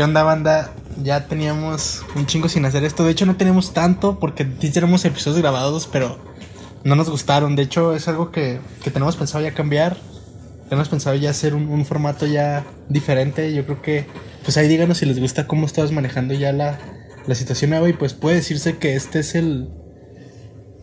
¿Qué onda, banda? Ya teníamos un chingo sin hacer esto. De hecho, no tenemos tanto porque tenemos episodios grabados, pero no nos gustaron. De hecho, es algo que, que tenemos pensado ya cambiar. Tenemos pensado ya hacer un, un formato ya diferente. Yo creo que, pues ahí díganos si les gusta cómo estás manejando ya la, la situación nueva. Y pues puede decirse que este es el,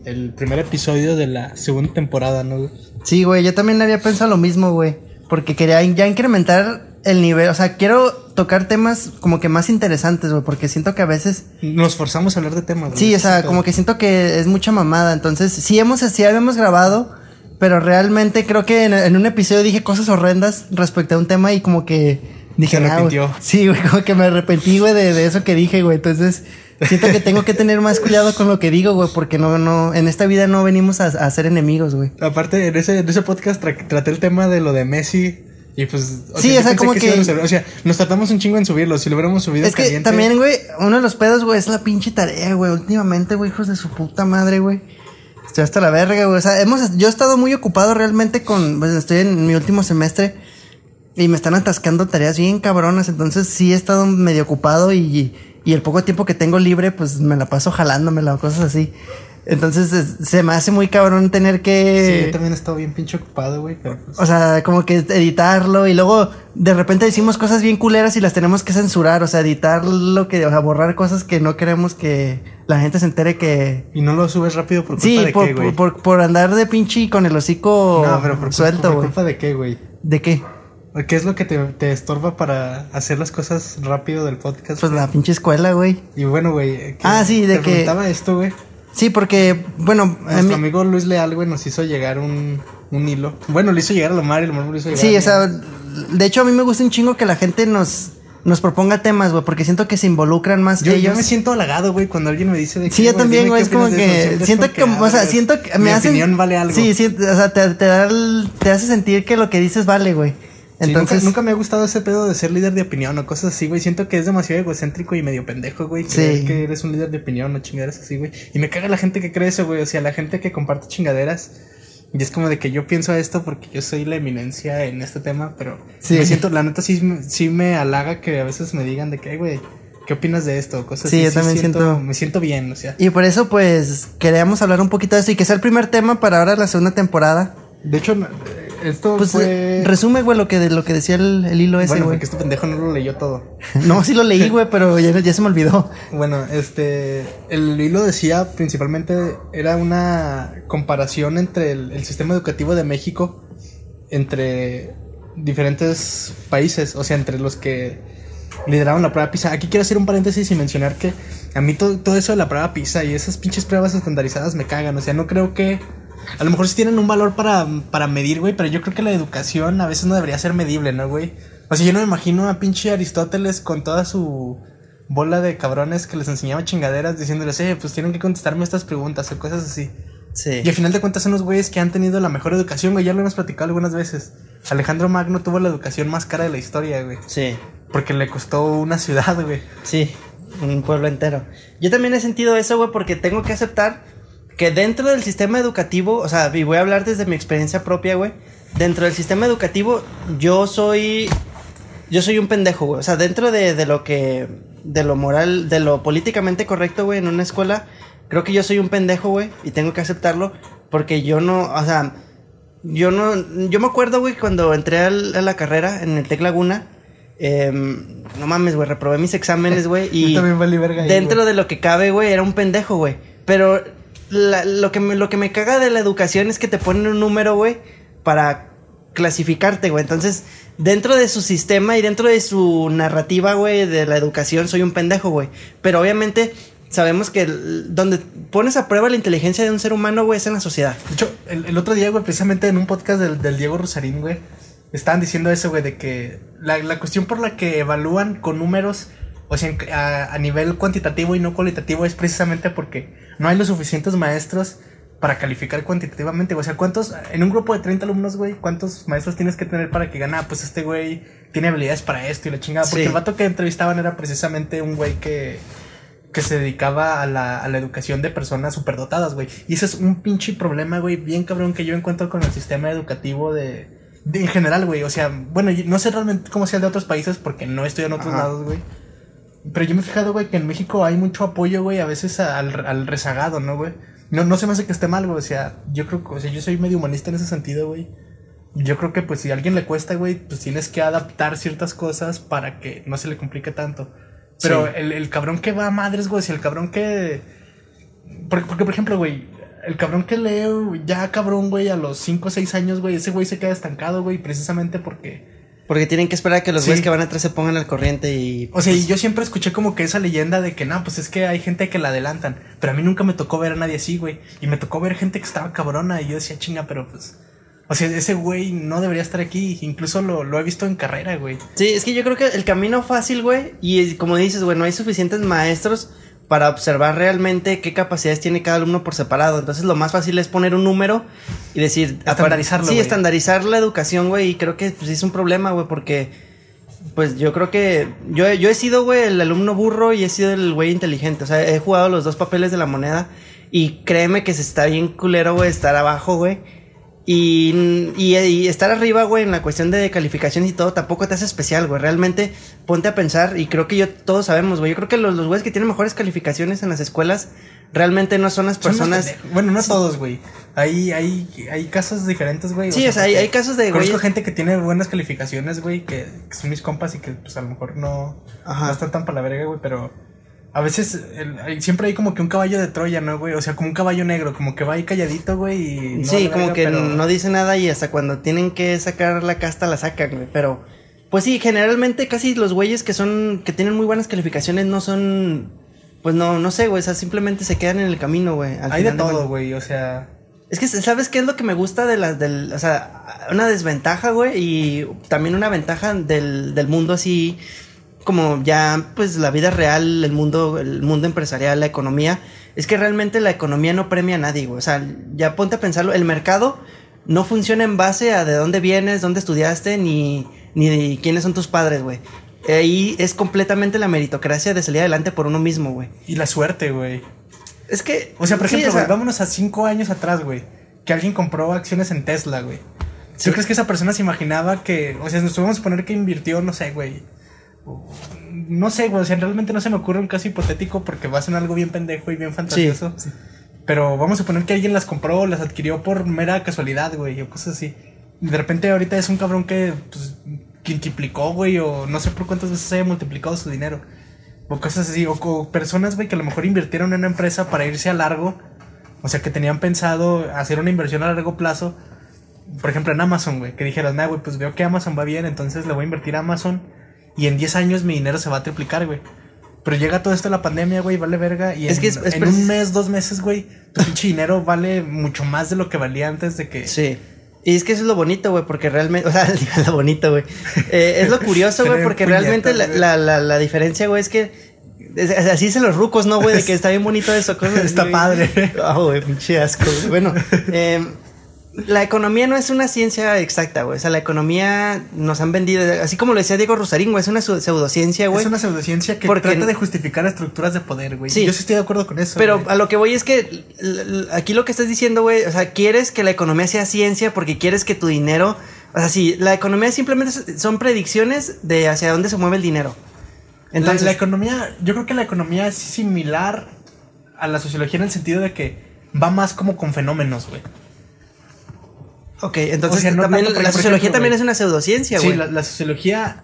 el primer episodio de la segunda temporada, ¿no? Sí, güey, yo también había pensado lo mismo, güey. Porque quería ya incrementar el nivel. O sea, quiero tocar temas como que más interesantes, güey. Porque siento que a veces. Nos forzamos a hablar de temas, güey. Sí, o sea, como que siento que es mucha mamada. Entonces, sí hemos, sí habíamos grabado. Pero realmente creo que en, en un episodio dije cosas horrendas respecto a un tema y como que dije, Se "Nah, güey". arrepintió. Sí, güey, como que me arrepentí, güey, de, de eso que dije, güey. Entonces, siento que tengo que tener más cuidado con lo que digo, güey, porque no, no, en esta vida no venimos a, a ser enemigos, güey. Aparte, en ese, en ese podcast tra- traté el tema de lo de Messi. Y pues. Sí, yo o sea, como que-. O sea, nos tratamos un chingo en subirlo. Si lo hubiéramos subido Es que caliente- también, güey, uno de los pedos, güey, es la pinche tarea, güey. Últimamente, güey, hijos de su puta madre, güey. Estoy hasta la verga, güey. O sea, hemos, yo he estado muy ocupado realmente con, pues estoy en mi último semestre y me están atascando tareas bien cabronas. Entonces sí he estado medio ocupado y, y el poco tiempo que tengo libre, pues me la paso jalándomela o cosas así. Entonces es- se me hace muy cabrón tener Sí, que... yo también he estado bien pinche ocupado, güey. Pero pues. O sea, como que editarlo y luego de repente decimos cosas bien culeras y las tenemos que censurar, o sea, editar lo que, o sea, borrar cosas que no queremos que la gente se entere que... Y no lo subes rápido por culpa Sí, de por, qué, güey. por, por, por andar de pinche con el hocico no, pero por, suelto, güey. culpa de qué, güey. ¿De qué? ¿Qué es lo que te, te estorba para hacer las cosas rápido del podcast? Pues güey? la pinche escuela, güey. Y bueno, güey. que Ah, sí, de te que- preguntaba esto, güey. Sí, porque, bueno, Nuestro mí- amigo Luis Leal, güey, nos hizo llegar un, un hilo. Bueno, le hizo llegar a Lomar y Lomar lo hizo llegar sí, a o sea, de hecho a mí me gusta un chingo que la gente nos, nos proponga temas, güey, porque siento que se involucran más Yo, yo ellos. me siento halagado, güey, cuando alguien me dice de que, Sí, yo también, güey, es como que siento que, o sea, siento que mi me hacen opinión vale algo. Sí, sí, o sea, te, te da el- te hace sentir que lo que dices vale, güey. Sí, Entonces, nunca, nunca me ha gustado ese pedo de ser líder de opinión o cosas así, güey. Siento que es demasiado egocéntrico y medio pendejo, güey. Creer Sí. que eres un líder de opinión o chingaderas así, güey. Y me caga la gente que cree eso, güey. O sea, la gente que comparte chingaderas. Y es como de que yo pienso esto porque yo soy la eminencia en este tema, pero Sí. me siento, la neta sí, sí me halaga que a veces me digan de que, "Ay, güey, ¿qué opinas de esto? Cosas Sí, así. yo también siento- Me siento bien, o sea. y por eso, pues, queríamos hablar un poquito de eso y que sea el primer tema para ahora la segunda temporada. De hecho, esto Pues, fue... eh, resume, güey, lo que, lo que decía el, el hilo ese, bueno, güey. porque este pendejo no lo leyó todo. No, sí lo leí, güey, pero ya, ya se me olvidó. Bueno, este, el hilo decía principalmente era una comparación entre el, el sistema educativo de México entre diferentes países, o sea, entre los que lideraron la prueba PISA. Aquí quiero hacer un paréntesis y mencionar que a mí todo, todo eso de la prueba PISA y esas pinches pruebas estandarizadas me cagan, o sea, no creo que... A lo mejor sí tienen un valor para, para medir, güey, pero yo creo que la educación a veces no debería ser medible, ¿no, güey? O sea, yo no me imagino a pinche Aristóteles con toda su bola de cabrones que les enseñaba chingaderas diciéndoles, eh, pues tienen que contestarme estas preguntas o cosas así. Sí. Y al final de cuentas son los güeyes que han tenido la mejor educación, güey, ya lo hemos platicado algunas veces. Alejandro Magno tuvo la educación más cara de la historia, güey. Sí. Porque le costó una ciudad, güey. Sí, un pueblo entero. Yo también he sentido eso, güey, porque tengo que aceptar que dentro del sistema educativo, o sea, y voy a hablar desde mi experiencia propia, güey. Dentro del sistema educativo, yo soy. Yo soy un pendejo, güey. O sea, dentro de, de lo que. De lo moral, de lo políticamente correcto, güey, en una escuela, creo que yo soy un pendejo, güey, y tengo que aceptarlo, porque yo no, o sea, yo no, yo me acuerdo, güey, cuando entré al- a la carrera en el Tec Laguna, em, no mames, güey, reprobé mis exámenes, güey, y Yo también verga ahí, dentro de lo que cabe, güey, era un pendejo, güey. Pero la- lo, que me, lo que me caga de la educación es que te ponen un número, güey, para clasificarte, güey. Entonces, dentro de su sistema y dentro de su narrativa, güey, de la educación, soy un pendejo, güey. Pero obviamente sabemos que donde pones a prueba la inteligencia de un ser humano, güey, es en la sociedad. De hecho, el, el otro día, güey, precisamente en un podcast del, del Diego Rosarín, güey, estaban diciendo eso, güey, de que la, la cuestión por la que evalúan con números, o sea, a, a nivel cuantitativo y no cualitativo, es precisamente porque no hay los suficientes maestros para calificar cuantitativamente. O sea, ¿cuántos, en un grupo de 30 alumnos, güey, cuántos maestros tienes que tener para que gana? Pues este güey tiene habilidades para esto y la chingada. Porque Sí. el vato que entrevistaban era precisamente un güey que que se dedicaba a la, a la educación de personas superdotadas, güey. Y ese es un pinche problema, güey, bien cabrón que yo encuentro con el sistema educativo de, de- en general, güey. O sea, bueno, no sé realmente cómo sea el de otros países porque no estoy en otros Ajá. lados, güey. Pero yo me he fijado, güey, que en México hay mucho apoyo, güey, a veces al, al rezagado, ¿no, güey? No, no se me hace que esté mal, güey. O sea, yo creo que, o sea, yo soy medio humanista en ese sentido, güey. Yo creo que, pues, si a alguien le cuesta, güey, pues tienes que adaptar ciertas cosas para que no se le complique tanto. Pero Sí. el, el cabrón que va a madres, güey, si el cabrón que. Porque, porque, por ejemplo, güey, el cabrón que lee ya cabrón, güey, a los 5 o 6 años, güey, ese güey se queda estancado, güey, precisamente porque. Porque tienen que esperar a que los Sí. güeyes que van atrás se pongan al corriente y. O sea, y yo siempre escuché como que esa leyenda de que no, pues es que hay gente que la adelantan. Pero a mí nunca me tocó ver a nadie así, güey. Y me tocó ver gente que estaba cabrona. Y yo decía, chinga, pero pues. O sea, ese güey no debería estar aquí. Incluso lo, lo he visto en carrera, güey. Sí, es que yo creo que el camino fácil, güey, y como dices, güey, no hay suficientes maestros para observar realmente qué capacidades tiene cada alumno por separado. Entonces, lo más fácil es poner un número y decir... Estandarizarlo, Sí, güey. estandarizar la educación, güey, y creo que pues, es un problema, güey, porque... Pues yo creo que yo, yo he sido, güey, el alumno burro y he sido el güey inteligente. O sea, he jugado los dos papeles de la moneda y créeme que se está bien culero, güey, estar abajo, güey. Y, y, y estar arriba, güey, en la cuestión de calificaciones y todo, tampoco te hace especial, güey. Realmente ponte a pensar, y creo que yo todos sabemos, güey. Yo creo que los, los güeyes que tienen mejores calificaciones en las escuelas realmente no son las personas. Bueno, no todos, güey. Hay, hay, hay casos diferentes, güey. Sí, o sea, hay- hay casos de Conozco gente que tiene buenas calificaciones, güey, que, que son mis compas y que, pues, a lo mejor no, Ajá. no están tan para la verga, güey, pero a veces el- siempre hay como que un caballo de Troya, ¿no, güey? O sea, como un caballo negro, como que va ahí calladito, güey, y... no sí, como verga, que pero- no dice nada y hasta cuando tienen que sacar la casta la sacan, güey. Pero, pues sí, generalmente casi los güeyes que son, que tienen muy buenas calificaciones no son, pues no, no sé, güey, o sea, simplemente se quedan en el camino, güey. Hay de todo, güey, o sea... Es que, ¿sabes qué es lo que me gusta de las del, o sea, una desventaja, güey, y también una ventaja del, del mundo así, como ya, pues, la vida real, el mundo, el mundo empresarial, la economía, es que realmente la economía no premia a nadie, güey. O sea, ya ponte a pensarlo, el mercado no funciona en base a de dónde vienes, dónde estudiaste, ni, ni de quiénes son tus padres, güey. Ahí es completamente la meritocracia de salir adelante por uno mismo, güey. Y la suerte, güey. Es que... O sea, por ejemplo, güey, vámonos a cinco años atrás, güey. Que alguien compró acciones en Tesla, güey. Sí. ¿Tú crees que esa persona se imaginaba que, o sea, nos a poner que invirtió, no sé, güey? No sé, güey, o sea, realmente no se me ocurre un caso hipotético porque va a ser algo bien pendejo y bien fantasioso. Sí. Pero vamos a poner que alguien las compró o las adquirió por mera casualidad, güey, o cosas así. Y de repente ahorita es un cabrón que, pues, quintuplicó, güey, o no sé por cuántas veces haya multiplicado su dinero. O cosas así, o, o personas, güey, que a lo mejor invirtieron en una empresa para irse a largo. O sea, que tenían pensado hacer una inversión a largo plazo. Por ejemplo, en Amazon, güey, que dijeras, nah, güey, pues veo que Amazon va bien, entonces le voy a invertir a Amazon. Y en 10 años mi dinero se va a triplicar, güey. Pero llega todo esto de la pandemia, güey, vale verga. Y Es en, que es- es en un mes, dos meses, güey, tu pinche dinero vale mucho más de lo que valía antes de que. Sí. Y es que eso es lo bonito, güey, porque realmente, o sea, lo bonito, güey. Eh, es lo curioso, güey, porque realmente la, la, la, la diferencia, güey, es que así se los rucos, ¿no, güey? De que está bien bonito eso, cosas Está güey. padre. Ah, güey, pinche asco, güey. Bueno, eh, la economía no es una ciencia exacta, güey. O sea, la economía nos han vendido, así como lo decía Diego Rosarín, güey, es una pseudociencia, güey. Es una pseudociencia que Porque- trata de justificar estructuras de poder, güey. Sí. Yo sí estoy de acuerdo con eso. Pero a lo que voy es que aquí lo que estás diciendo, güey, o sea, quieres que la economía sea ciencia porque quieres que tu dinero, o sea, sí, la economía simplemente son predicciones de hacia dónde se mueve el dinero. Entonces, Entonces, la, economía, yo creo que la economía es similar a la sociología en el sentido de que va más como con fenómenos, güey. Ok, entonces o sea, no también tanto, la ejemplo, sociología también es una pseudociencia, Sí, güey. la, la sociología,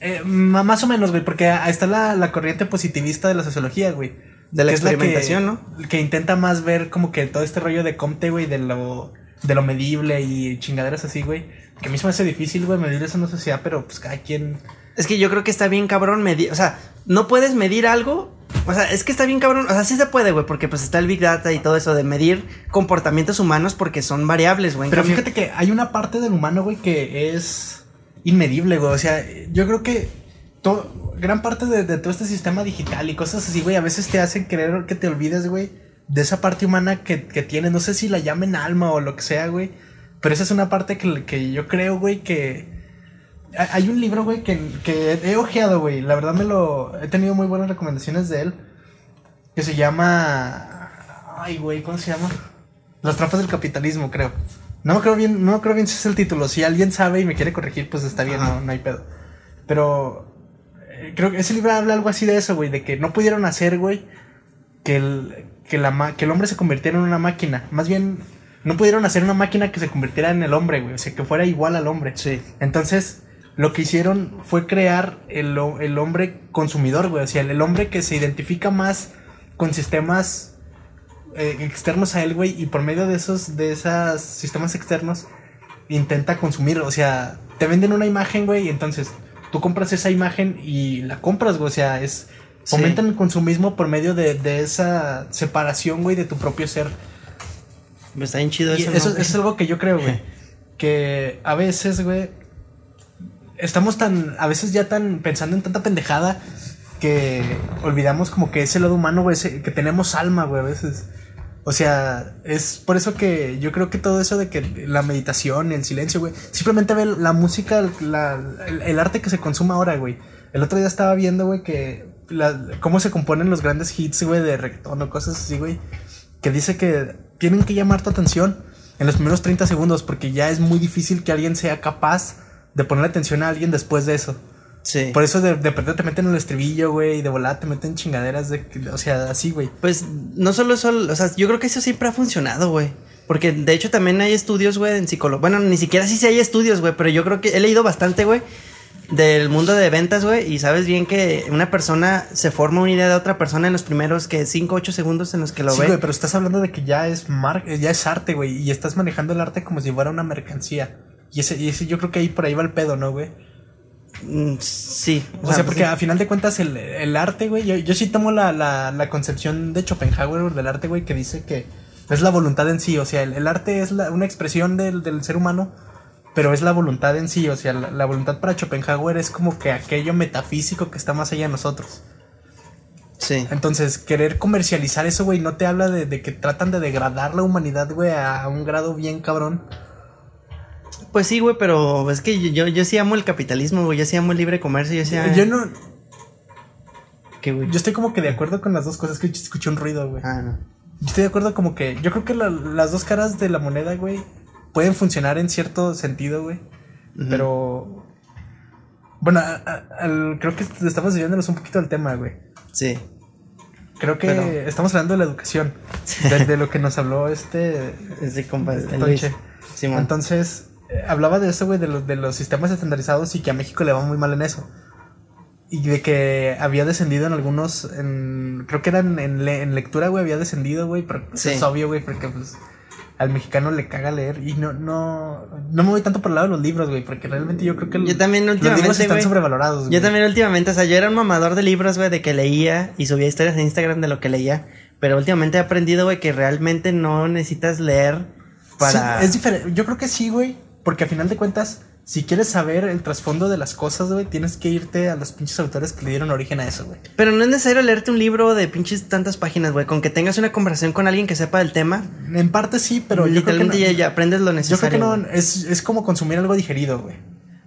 eh, más o menos, güey, porque ahí está la, la corriente positivista de la sociología, güey. De la que- experimentación, ¿no? Que intenta más ver como que todo este rollo de Comte, güey, de lo, de lo medible y chingaderas así, güey. Que a mí se me hace difícil, güey, medir eso en una sociedad, pero pues cada quien... Es que yo creo que está bien cabrón medir, o sea, no puedes medir algo, o sea, es que está bien cabrón, o sea, sí se puede, güey, porque pues está el Big Data y todo eso de medir comportamientos humanos porque son variables, güey. Pero cambio- fíjate que hay una parte del humano, güey, que es inmedible, güey. O sea, yo creo que gran parte de, de todo este sistema digital y cosas así, güey, a veces te hacen creer que te olvides, güey, de esa parte humana que, que tienes. No sé si la llamen alma o lo que sea, güey. Pero esa es una parte que, que yo creo, güey, que... ha- Hay un libro, güey, que, que he ojeado, güey. La verdad me lo... He tenido muy buenas recomendaciones de él. Que se llama... Ay, güey, ¿cómo se llama? Las trampas del capitalismo, creo. No me creo bien, no creo bien si es el título. Si alguien sabe y me quiere corregir, pues está bien, no, no hay pedo. Pero eh, creo que ese libro habla algo así de eso, güey, de que no pudieron hacer, güey, que el, que, la, que el hombre se convirtiera en una máquina. Más bien, no pudieron hacer una máquina que se convirtiera en el hombre, güey, o sea, que fuera igual al hombre. Sí. Entonces, lo que hicieron fue crear el, el hombre consumidor, güey, o sea, el, hombre que se identifica más con sistemas eh, externos a él, güey, y por medio de esos, de esos sistemas externos, intenta consumir, o sea, te venden una imagen, güey, y entonces tú compras esa imagen y la compras, güey, o sea, es... Fomentan el consumismo por medio de, de esa separación, güey, de tu propio ser. Me está bien chido eso. Eso, es algo que yo creo, güey. que a veces, güey, estamos tan, a veces ya tan pensando en tanta pendejada que olvidamos como que ese lado humano, güey, que tenemos alma, güey, a veces. O sea, es por eso que yo creo que todo eso de que la meditación, el silencio, güey, simplemente ve la música, la, el, arte que se consuma ahora, güey. El otro día estaba viendo, güey, que cómo se componen los grandes hits, güey, de reggaetón o cosas así, güey. Que dice que tienen que llamar tu atención en los primeros 30 segundos porque ya es muy difícil que alguien sea capaz de poner atención a alguien después de eso. Sí. Por eso de, de repente te meten en el estribillo, güey, y de volada te meten chingaderas de, o sea, así, güey. Pues no solo eso, o sea, yo creo que eso siempre ha funcionado, güey. Porque de hecho también hay estudios, güey, en psicología. Bueno, ni siquiera sí si hay estudios, güey, pero yo creo que he leído bastante, güey, del mundo de ventas, güey, y sabes bien que una persona se forma una idea de otra persona en los primeros que 5 8 segundos en los que lo sí, ve. güey, pero estás hablando de que ya es mar ya es arte, güey, y estás manejando el arte como si fuera una mercancía. Y ese, y ese yo creo que ahí por ahí va el pedo, ¿no, güey? Mm, sí. O, sea, porque a final de cuentas el, arte, güey, yo, yo, sí tomo la, la, la, concepción de Schopenhauer del arte, güey, que dice que es la voluntad en sí, o sea, el, arte es una expresión del, del, ser humano, pero es la voluntad en sí, o sea, la, voluntad para Schopenhauer es como que aquello metafísico que está más allá de nosotros. Sí. Entonces, querer comercializar eso, güey, no te habla de, de que tratan de degradar la humanidad, güey, a un grado bien cabrón. Pues sí, güey, pero es que yo, yo sí amo el capitalismo, güey. Yo sí amo el libre comercio. Yo sí amo... Yo no. ¿Qué, güey? Yo estoy como que de acuerdo con las dos cosas. Que escuché un ruido, güey. Ah, no. Yo estoy de acuerdo como que. Yo creo que las dos caras de la moneda, güey, pueden funcionar en cierto sentido, güey. Pero. Bueno, creo que estamos desviándonos un poquito del tema, güey. Sí. Creo que estamos hablando de la educación. De, lo que nos habló este. Ese compa, este Entonces, hablaba de eso, güey, de los, de los sistemas estandarizados y que a México le va muy mal en eso. Y de que había descendido en algunos, en, creo que eran en, en lectura, güey, había descendido, güey, pero pues, es obvio, güey, porque pues al mexicano le caga leer y no, no, no me voy tanto por el lado de los libros, güey, porque realmente yo creo que yo también últimamente, los libros están sobrevalorados. Yo también últimamente, o sea, yo era un mamador de libros, güey, de que leía y subía historias en Instagram de lo que leía, pero últimamente he aprendido, güey, que realmente no necesitas leer para... es diferente, yo creo que sí, güey, porque a final de cuentas, si quieres saber el trasfondo de las cosas, güey, tienes que irte a los pinches autores que le dieron origen a eso, güey. Pero no es necesario leerte un libro de pinches tantas páginas, güey. Con que tengas una conversación con alguien que sepa del tema. En parte sí, pero yo creo que ya, aprendes lo necesario. Yo creo que no, es, es como consumir algo digerido, güey.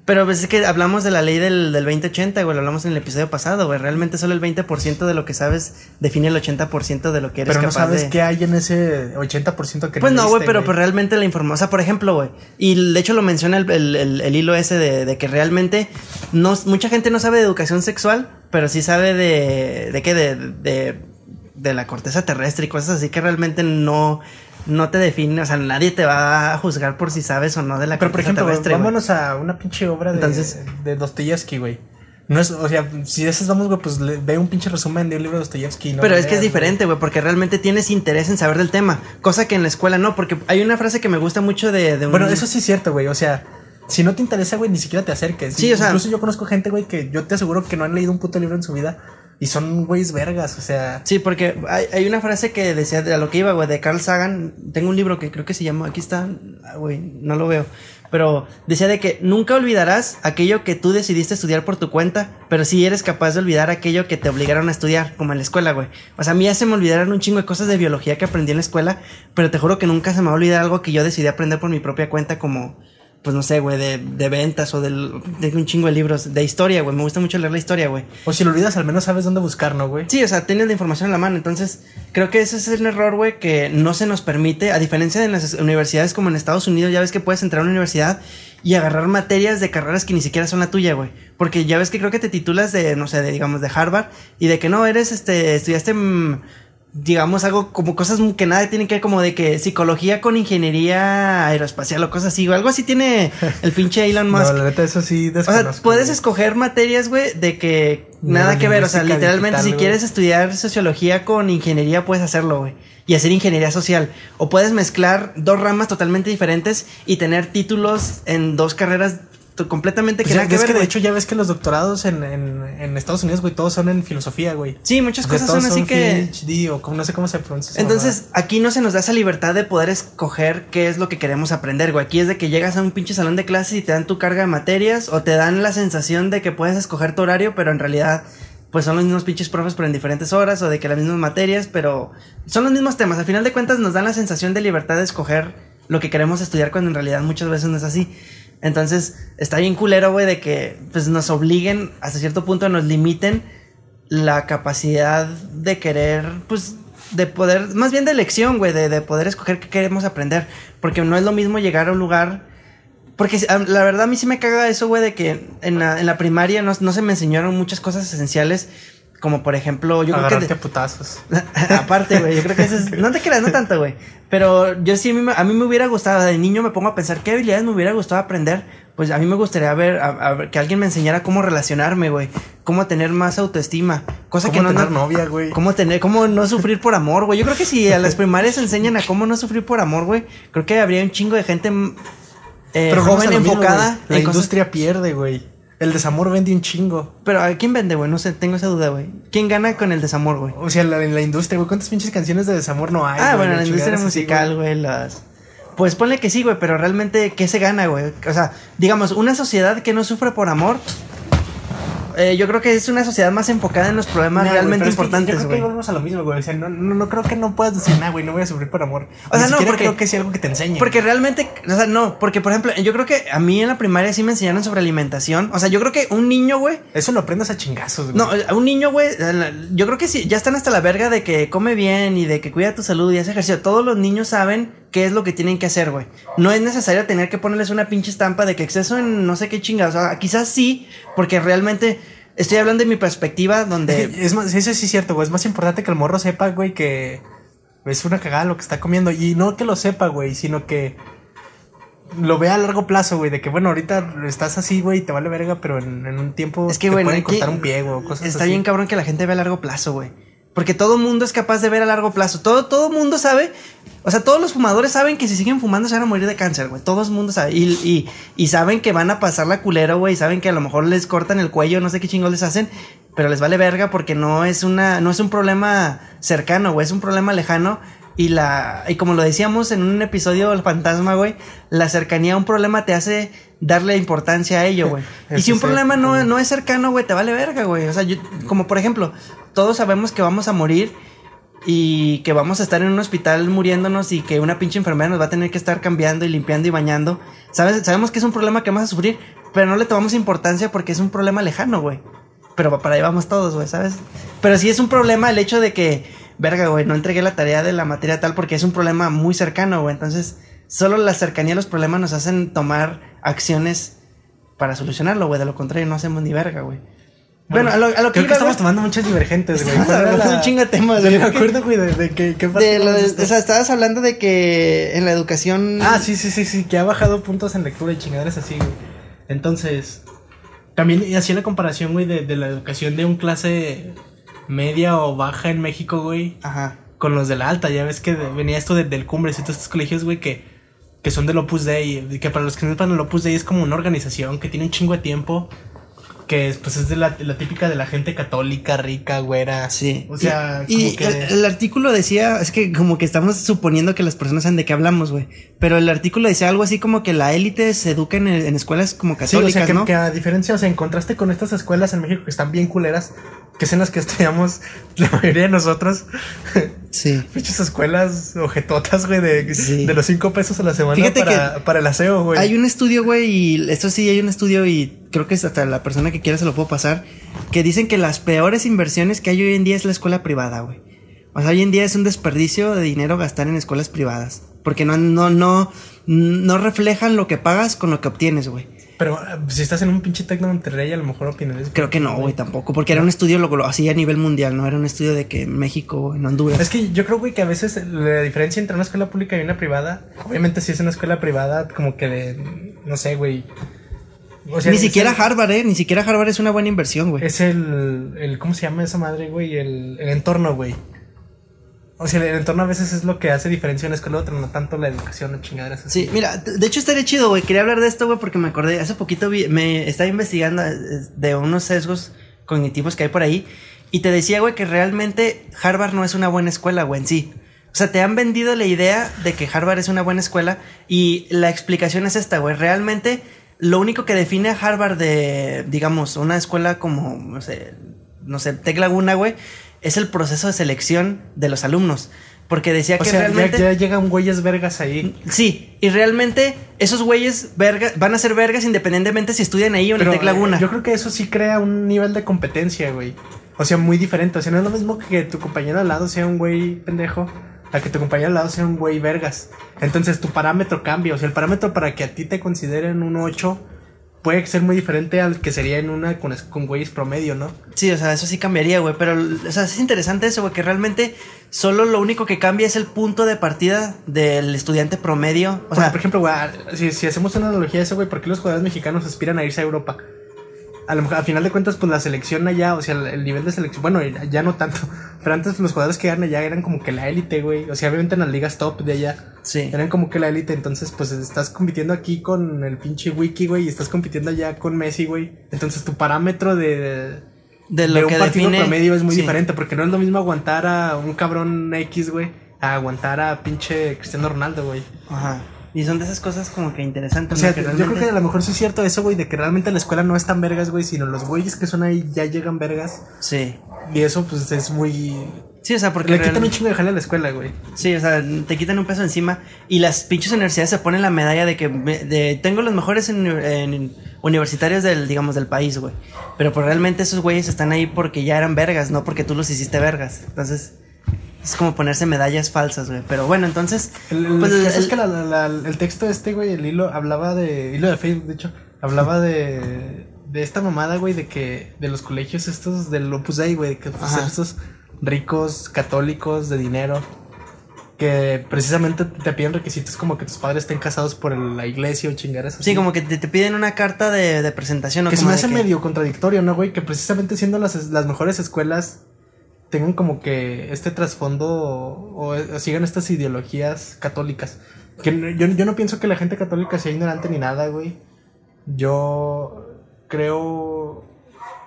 Pero pues es que hablamos de la ley del, del 2080, güey, lo hablamos en el episodio pasado, güey. Realmente solo el 20% de lo que sabes define el 80% de lo que eres pero no sabes qué hay en ese 80% que Pues no, güey, pero pues realmente la información, o sea, por ejemplo, güey, y de hecho lo menciona el, el, el, hilo ese de, de, que realmente no, mucha gente no sabe de educación sexual, pero sí sabe de, de qué, de, de, de la corteza terrestre y cosas así que realmente no no te define, o sea, nadie te va a juzgar por si sabes o no de la Pero por ejemplo, vámonos a una pinche obra de, Entonces, de Dostoyevsky, güey. No es, o sea, si de esas vamos, güey, pues ve un pinche resumen de un libro de Dostoyevsky. No pero es que es diferente, güey, porque realmente tienes interés en saber del tema, cosa que en la escuela no, porque hay una frase que me gusta mucho de, de un... Bueno, eso sí es cierto, güey, o sea, si no te interesa, güey, ni siquiera te acerques. Sí, o sea... Incluso yo conozco gente, güey, que yo te aseguro que no han leído un puto libro en su vida y son güeyes vergas, o sea. Sí, porque hay, hay, una frase que decía de lo que iba, güey, de Carl Sagan. Tengo un libro que creo que se llama. Aquí está, ah, güey, no lo veo. Pero decía de que nunca olvidarás aquello que tú decidiste estudiar por tu cuenta, pero sí eres capaz de olvidar aquello que te obligaron a estudiar, como en la escuela, güey. O sea, a mí ya se me olvidaron un chingo de cosas de biología que aprendí en la escuela, pero te juro que nunca se me va a olvidar algo que yo decidí aprender por mi propia cuenta, como pues no sé, güey, de, de ventas o del, de un chingo de libros, de historia, güey. Me gusta mucho leer la historia, güey. O si lo olvidas, al menos sabes dónde buscar, ¿no, güey? Sí, o sea, tienes la información en la mano. Entonces, creo que ese es el error, güey, que no se nos permite, a diferencia de las universidades como en Estados Unidos, ya ves que puedes entrar a una universidad y agarrar materias de carreras que ni siquiera son la tuya, güey. Porque ya ves que creo que te titulas de, no sé, de, digamos, de Harvard y de que no eres, este, estudiaste... mm, digamos algo como cosas que nada tienen que ver como de que psicología con ingeniería aeroespacial o cosas así, o algo así tiene el pinche Elon Musk. No, la neta, eso sí O sea, puedes escoger materias, güey, de que nada que ver. O sea, literalmente, digital, si quieres estudiar sociología con ingeniería, puedes hacerlo, güey. Y hacer ingeniería social. O puedes mezclar dos ramas totalmente diferentes y tener títulos en dos carreras completamente Pues que ya- que ver, que de hecho ya ves que los doctorados en, en, en Estados Unidos, güey, todos son en filosofía, güey. Sí, muchas cosas son así que. PhD o como, no sé cómo se pronuncia. Entonces, aquí no se nos da esa libertad de poder escoger qué es lo que queremos aprender, güey. Aquí es de que llegas a un pinche salón de clases y te dan tu carga de materias o te dan la sensación de que puedes escoger tu horario, pero en realidad pues son los mismos pinches profes pero en diferentes horas o de que las mismas materias, pero son los mismos temas. Al final de cuentas nos dan la sensación de libertad de escoger lo que queremos estudiar cuando en realidad muchas veces no es así. Entonces, está bien culero, güey, de que pues nos obliguen hasta cierto punto, nos limiten la capacidad de querer, pues, de poder, más bien de elección, güey, de, de poder escoger qué queremos aprender. Porque no es lo mismo llegar a un lugar. Porque si- a- la verdad a mí sí me caga eso, güey, de que en la, en la primaria no, no se me enseñaron muchas cosas esenciales. Como por ejemplo, yo creo que. De- putazos. Aparte, güey, yo creo que eso es. No te creas, no tanto, güey. Pero yo sí, a mí, me- a mí me hubiera gustado, de niño me pongo a pensar qué habilidades me hubiera gustado aprender. Pues a mí me gustaría ver, a- a ver, que alguien me enseñara cómo relacionarme, güey. Cómo tener más autoestima. Cosa ¿Cómo que no. tener no- novia, güey? Cómo tener, cómo no sufrir por amor, güey. Yo creo que si a las primarias enseñan a cómo no sufrir por amor, güey, creo que habría un chingo de gente mm, eh, Pero joven mismo, enfocada. La cosas- industria pierde, güey. El desamor vende un chingo. Pero ¿a quién vende, güey? No sé, tengo esa duda, güey. ¿Quién gana con el desamor, güey? O sea, la- en la industria, güey. ¿Cuántas pinches canciones de desamor no hay? Ah, güey? bueno, la industria musical, güey, las... Pues ponle que sí, güey, pero realmente, ¿qué se gana, güey? O sea, digamos, una sociedad que no sufre por amor, eh, yo creo que es una sociedad más enfocada en los problemas güey, realmente pero es que importantes, Yo creo que volvemos a lo mismo, güey. O sea, no, no, no creo que no puedas decir, nah, güey, no voy a sufrir por amor. O sea, Ni no, porque- creo que sea algo que te enseñe. Porque realmente, o sea, no, porque por ejemplo, yo creo que a mí en la primaria sí me enseñaron sobre alimentación. O sea, yo creo que un niño, güey, Eso lo aprendes a chingazos, güey. No, un niño, güey, yo creo que sí, ya están hasta la verga de que come bien y de que cuida tu salud y hace ejercicio. Todos los niños saben qué es lo que tienen que hacer, güey. No es necesario tener que ponerles una pinche estampa de que exceso en no sé qué chingados. O sea, quizás sí, porque realmente estoy hablando de mi perspectiva donde... Es más, eso sí es cierto, güey. Es más importante que el morro sepa, güey, que es una cagada lo que está comiendo. Y no que lo sepa, güey, sino que lo vea a largo plazo, güey. De que, bueno, ahorita estás así, güey, y te vale verga, pero en, en un tiempo Es que, te güey, pueden cortar un pie, güey, o cosas Está así. bien cabrón que la gente vea a largo plazo, güey. Porque todo mundo es capaz de ver a largo plazo. Todo, todo mundo sabe. O sea, todos los fumadores saben que si siguen fumando se van a morir de cáncer, güey. Todo el mundo sabe. Y, y, y saben que van a pasar la culera, güey. Saben que a lo mejor les cortan el cuello, no sé qué chingos les hacen. Pero les vale verga porque no es una, no es un problema cercano, güey. Es un problema lejano. Y la, y como lo decíamos en un episodio del fantasma, güey, la cercanía a un problema te hace darle importancia a ello, güey. y si un sí, problema no, no es cercano, güey, te vale verga, güey. O sea, yo- como por ejemplo, todos sabemos que vamos a morir y que vamos a estar en un hospital muriéndonos y que una pinche enfermera nos va a tener que estar cambiando y limpiando y bañando. ¿Sabes? Sabemos que es un problema que vamos a sufrir, pero no le tomamos importancia porque es un problema lejano, güey. Pero para allá vamos todos, güey, ¿sabes? Pero sí es un problema el hecho de que, verga, güey, no entregué la tarea de la materia tal porque es un problema muy cercano, güey. Entonces, solo la cercanía a los problemas nos hacen tomar acciones para solucionarlo, güey. De lo contrario, no hacemos ni verga, güey. Bueno, a lo, a lo que Creo que estamos güey, tomando muchas divergentes, güey. Estamos ¿Cuál era hablando de la- un chingo de temas, güey. me acuerdo, güey, de, de que, qué de lo de- o sea, estabas hablando de que en la educación. Ah, sí, sí, sí, sí, que ha bajado puntos en lectura y chingaderas así, güey. Entonces, también hacía la comparación, güey, de, de la educación de un clase media o baja en México, güey, Ajá. con los de la alta. Ya ves que de- venía esto de- del Cumbres y todos estos colegios, güey, que, que son del Opus Dei. Que para los que no sepan, el Opus Dei es como una organización que tiene un chingo de tiempo. Que es, pues es de la, la típica de la gente católica, rica, güera. Sí. O sea, y, como y que. el, el artículo decía, es que como que estamos suponiendo que las personas saben de qué hablamos, güey. Pero el artículo decía algo así como que la élite se educa en, en escuelas como Sí, o católicas, sea, que, ¿no? que a diferencia, o sea, en contraste con estas escuelas en México que están bien culeras, que es en las que estudiamos la mayoría de nosotros, Sí. Pinches escuelas ojetotas, güey, de, Sí. de los cinco pesos a la semana Fíjate para, para el aseo, güey. Hay un estudio, güey, y esto sí, hay un estudio y creo que es hasta la persona que quiera se lo puedo pasar, que dicen que las peores inversiones que hay hoy en día es la escuela privada, güey. O sea, hoy en día es un desperdicio de dinero gastar en escuelas privadas, porque no, no, no, no reflejan lo que pagas con lo que obtienes, güey. Pero eh, si estás en un pinche Tecno Monterrey, a lo mejor opiniones. Creo que no, güey, tampoco, porque era un estudio lo, lo hacía a nivel mundial, no era un estudio de que en México en Honduras. Es que yo creo, güey, que a veces la diferencia entre una escuela pública y una privada, obviamente si es una escuela privada, como que de, no sé, güey. O sea, Ni siquiera el- Harvard, eh, ni siquiera Harvard es una buena inversión, güey. Es el, el, ¿cómo se llama esa madre, güey? El, el entorno, güey. O sea, el entorno a veces es lo que hace diferencia una escuela a otra, no tanto la educación o chingaderas así. Sí, mira, de hecho estaría chido, güey. Quería hablar de esto, güey, porque me acordé. Hace poquito vi- me estaba investigando eh, de unos sesgos cognitivos que hay por ahí. Y te decía, güey, que realmente Harvard no es una buena escuela, güey, en sí. O sea, te han vendido la idea de que Harvard es una buena escuela. Y la explicación es esta, güey. Realmente, lo único que define a Harvard de, digamos, una escuela como, no sé, no sé, Tec Laguna, güey, es el proceso de selección de los alumnos. Porque decía O que sea, ya- realmente. ya, llegan güeyes vergas ahí. Sí, y realmente esos güeyes verga, van a ser vergas independientemente si estudian ahí o en Pero Tec Laguna. eh, yo creo que eso sí crea un nivel de competencia, güey. O sea, muy diferente. O sea, no es lo mismo que tu compañero al lado sea un güey pendejo a que tu compañero al lado sea un güey vergas. Entonces tu parámetro cambia. O sea, el parámetro para que a ti te consideren un 8 puede ser muy diferente al que sería en una con, con güeyes promedio, ¿no? Sí, o sea, eso sí cambiaría, güey. Pero, o sea, es interesante eso, güey, que realmente solo lo único que cambia es el punto de partida del estudiante promedio. O sea, por ejemplo, güey, si, si hacemos una analogía de eso, güey, ¿por qué los jugadores mexicanos aspiran a irse a Europa? A lo mejor, a final de cuentas, pues la selección allá, o sea, el, el nivel de selección, bueno, ya no tanto, pero antes los jugadores que eran allá eran como que la élite, güey, o sea, obviamente en las ligas top de allá, sí. eran como que la élite, entonces, pues estás compitiendo aquí con el pinche wiki, güey, y estás compitiendo allá con Messi, güey, entonces tu parámetro de, De lo de que un partido define. promedio es muy sí. diferente, porque no es lo mismo aguantar a un cabrón X, güey, a aguantar a pinche Cristiano Ronaldo, güey. Ajá. Y son de esas cosas como que interesantes. O sea, ¿no? Que yo creo que a lo mejor sí es cierto eso, güey, de que realmente la escuela no es tan vergas, güey, sino los güeyes que son ahí ya llegan vergas. Sí. Y eso, pues, es muy... Sí, o sea, porque. Le quita real- un chingo de jale a la escuela, güey. Sí, o sea, te quitan un peso encima y las pinches universidades se ponen la medalla de que me- de, tengo los mejores en- en universitarios del, digamos, del país, güey. Pero pues realmente esos güeyes están ahí porque ya eran vergas, no porque tú los hiciste vergas. Entonces, es como ponerse medallas falsas, güey. Pero bueno, entonces, El, pues, el es que la- la- la- el texto este, güey, el hilo, hablaba de... Hilo de Facebook, de hecho, hablaba de... De esta mamada, güey, de que... De los colegios estos del Opus Dei, güey, que pues, estos ricos, católicos, de dinero... Que precisamente te piden requisitos como que tus padres estén casados por el- la iglesia o chingaras así. sí, como que te, te piden una carta de, de presentación. ¿no? Que se me hace que- medio contradictorio, ¿no, güey? Que precisamente siendo las, las mejores escuelas tengan como que este trasfondo o, o sigan estas ideologías católicas. Que yo, yo no pienso que la gente católica sea ignorante ni nada, güey. Yo creo...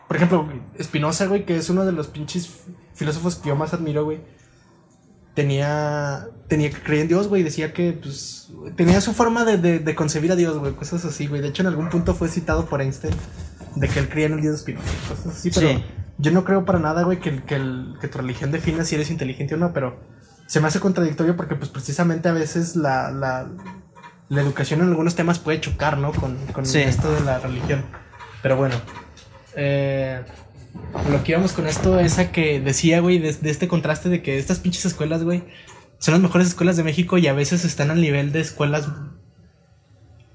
Por ejemplo, Spinoza, güey, que es uno de los pinches filósofos que yo más admiro, güey. Tenía, tenía que creer en Dios, güey. Decía que, pues, tenía su forma de, de, de concebir a Dios, güey. Cosas así, güey. De hecho, en algún punto fue citado por Einstein de que él creía en el Dios de Spinoza. Cosas así, pero Sí. Yo no creo para nada, güey, que, el- que, el- que tu religión defina si eres inteligente o no, pero se me hace contradictorio porque, pues, precisamente a veces la, la, la educación en algunos temas puede chocar, ¿no? Con, con Sí. esto de la religión. Pero bueno, eh, lo que íbamos con esto es a que decía, güey, de, de este contraste de que estas pinches escuelas, güey, son las mejores escuelas de México y a veces están al nivel de escuelas,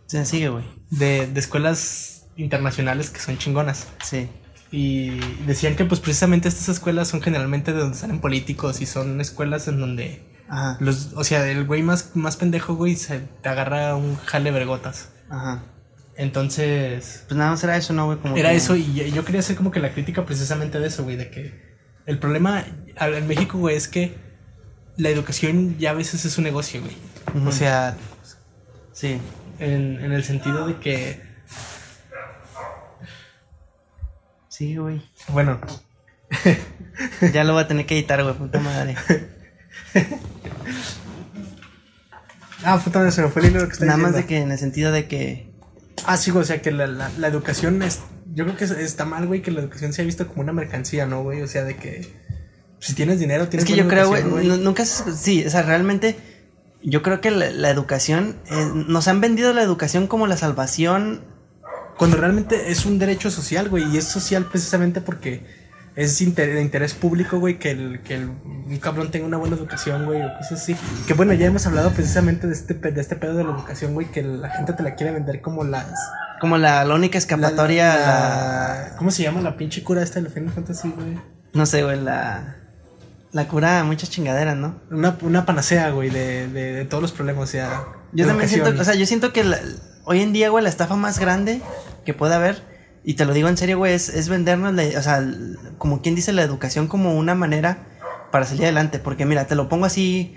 Sí, sigue, güey. de, de escuelas internacionales que son chingonas. Sí. Y decían que pues precisamente estas escuelas son generalmente de donde salen políticos y son escuelas en donde Ajá. los, o sea, el güey más, más pendejo, güey, se te agarra un jale vergotas. Ajá. Entonces, Pues nada más era eso, ¿no, güey? Como era que- eso y yo- quería hacer como que la crítica precisamente de eso, güey, de que el problema en México, güey, es que la educación ya a veces es un negocio, güey. O sea, Sí. en, en el sentido de que, Sí, güey. bueno, Ya lo voy a tener que editar, güey, puta madre. ah, puta, madre, se me fue el hilo que está Nada más de que en el sentido de que. Ah, sí, güey, o sea, que la, la, la educación es. Yo creo que es- está mal, güey, que la educación sea vista como una mercancía, ¿no, güey? O sea, de que. Si tienes dinero, tienes Es que yo creo, güey, nunca, se- sí, o sea, realmente, yo creo que la, la educación, eh, nos han vendido la educación como la salvación. Cuando realmente es un derecho social, güey, y es social precisamente porque es inter- de interés público, güey, que, el, que el- un cabrón tenga una buena educación, güey, o cosas así. Que bueno, ya hemos hablado precisamente de este, de este pedo de la educación, güey, que la gente te la quiere vender como las... Como la, la única escapatoria, la- la- la- ¿Cómo se llama la pinche cura esta de la Final Fantasy, güey? no sé, güey, la, la cura a muchas chingaderas, ¿no? Una, una panacea, güey, de, de, de todos los problemas, o sea... Yo también siento, o sea, yo siento que la- hoy en día, güey, la estafa más grande que puede haber, y te lo digo en serio, güey, es, es vendernos, la- o sea, como quien dice, la educación como una manera para salir adelante. Porque mira, te lo pongo así,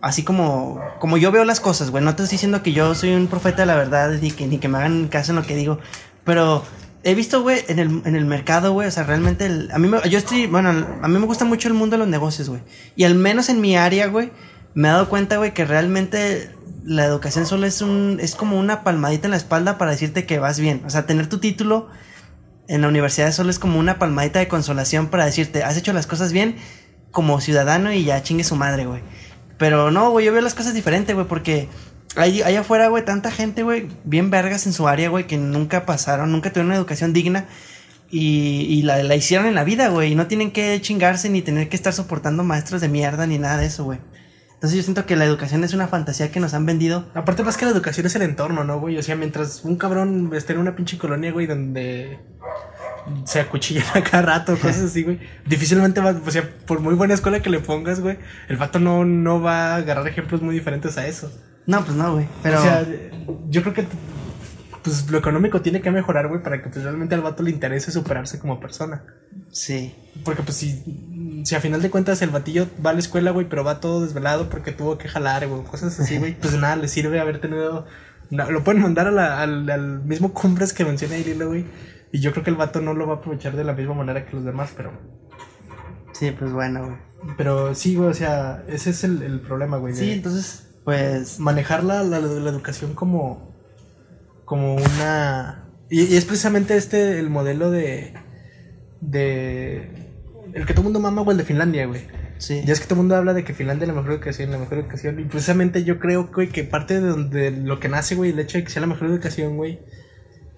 así como, como yo veo las cosas, güey. No te estoy diciendo que yo soy un profeta de la verdad, ni que, ni que me hagan caso en lo que digo, pero he visto, güey, en el, en el mercado, güey, o sea, realmente, el- a mí me, yo estoy, bueno, a mí me gusta mucho el mundo de los negocios, güey. Y al menos en mi área, güey, me he dado cuenta, güey, que realmente la educación solo es un, es como una palmadita en la espalda para decirte que vas bien. O sea, tener tu título en la universidad solo es como una palmadita de consolación para decirte, has hecho las cosas bien como ciudadano y ya chingue su madre, güey. Pero no, güey, yo veo las cosas diferente, güey, porque hay, allá afuera, güey, tanta gente, güey, bien vergas en su área, güey, que nunca pasaron, nunca tuvieron una educación digna y, y la, la hicieron en la vida, güey, y no tienen que chingarse ni tener que estar soportando maestros de mierda ni nada de eso, güey. Entonces yo siento que la educación es una fantasía que nos han vendido. Aparte más que la educación es el entorno, ¿no, güey? O sea, mientras un cabrón esté en una pinche colonia, güey, donde se acuchillan a cada rato, cosas así, güey. Difícilmente va, o sea, por muy buena escuela que le pongas, güey, el vato no, no va a agarrar ejemplos muy diferentes a eso. No, pues no, güey. Pero O sea, yo creo que pues lo económico tiene que mejorar, güey, para que pues realmente al vato le interese superarse como persona. sí. Porque pues si, si a final de cuentas el batillo va a la escuela, güey, pero va todo desvelado porque tuvo que jalar, güey, cosas así, güey, pues nada le sirve haber tenido... no, lo pueden mandar a la- al, al mismo cumbres que menciona Irilo, güey. Y yo creo que el vato no lo va a aprovechar de la misma manera que los demás, pero... Sí, pues bueno, güey. Pero sí, güey, o sea, ese es el, el problema, güey. Sí, entonces, pues Manejar la, la, la educación como... Como una... Y, y es precisamente este el modelo de... De... El que todo el mundo mama, güey, el de Finlandia, güey. sí. Ya es que todo el mundo habla de que Finlandia es la mejor educación, la mejor educación. Y precisamente yo creo, güey, que parte de donde lo que nace, güey, el hecho de que sea la mejor educación, güey,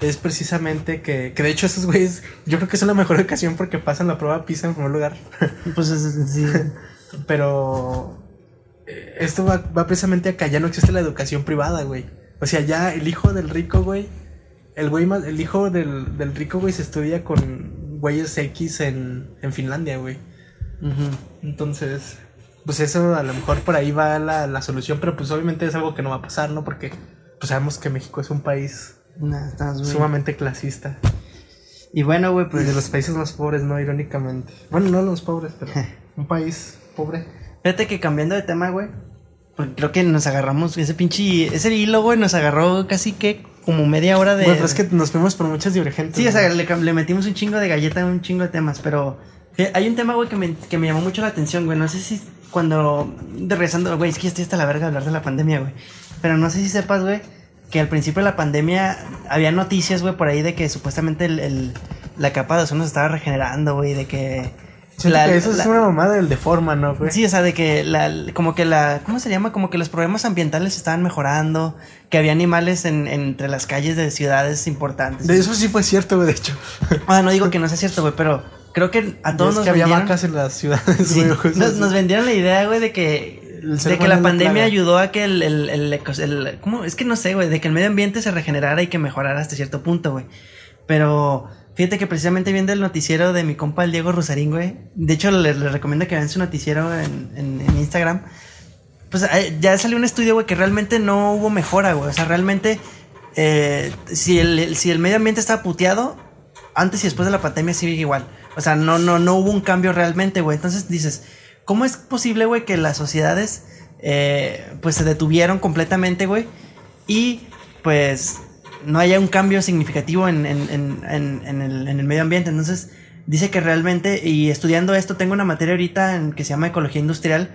es precisamente que, que de hecho esos güeyes, yo creo que son la mejor educación porque pasan la prueba PISA en primer lugar. Pues es- es- sí. Pero eh, esto va, va precisamente a que ya no existe la educación privada, güey. O sea, ya el hijo del rico, güey, el güey más, el hijo del, del rico, güey, se estudia con güeyes X en, en Finlandia, güey. Entonces, pues eso a lo mejor por ahí va la, la solución, pero pues obviamente es algo que no va a pasar, ¿no? Porque pues sabemos que México es un país Nah, sumamente clasista. Y bueno, güey, Y pues de los países más pobres, ¿no? Irónicamente. Bueno, no los pobres, pero un país pobre. fíjate que cambiando de tema, güey, porque creo que nos agarramos ese pinche ese hilo, güey, nos agarró casi que como media hora de Bueno, pero es que nos fuimos por muchas divergentes. Sí, o sea, le, metimos un chingo de galleta un chingo de temas, pero eh, hay un tema, güey, que me, que me llamó mucho la atención, güey. No sé si cuando, de regresando, güey, es que ya estoy hasta la verga de hablar de la pandemia, güey. Pero no sé si sepas, güey, que al principio de la pandemia había noticias, güey, por ahí de que supuestamente el, el- la capa de ozono se estaba regenerando, güey, de que... La- que eso la- es una mamada del de forma, ¿no, güey? Sí, o sea, de que la, como que la, ¿cómo se llama? Como que los problemas ambientales estaban mejorando, que había animales en, entre las calles de ciudades importantes. De eso sí fue cierto, güey, de hecho. Ah, no digo que no sea cierto, güey, pero creo que a todos Es nos que había vendieron, vacas en las ciudades, Sí, güey. nos, vendieron la idea, güey, de que de que la pandemia ayudó a que el, el, el, ecos- el- ¿cómo? Es que no sé, güey, de que el medio ambiente se regenerara y que mejorara hasta cierto punto, güey. Pero fíjate que precisamente viendo el noticiero de mi compa el Diego Rosarín, güey. De hecho, le, le recomiendo que vean su noticiero en, en, Instagram. Pues eh, ya salió un estudio, güey, que realmente no hubo mejora, güey. O sea, realmente, eh, si, el, el- si el medio ambiente estaba puteado, antes y después de la pandemia sigue igual. O sea, no, no, no hubo un cambio realmente, güey. Entonces dices, ¿cómo es posible, güey, que las sociedades, eh, pues se detuvieron completamente, güey? Y, pues, no haya un cambio significativo en, en- en- en- el, en el medio ambiente. Entonces, dice que realmente, y estudiando esto, tengo una materia ahorita en, que se llama ecología industrial.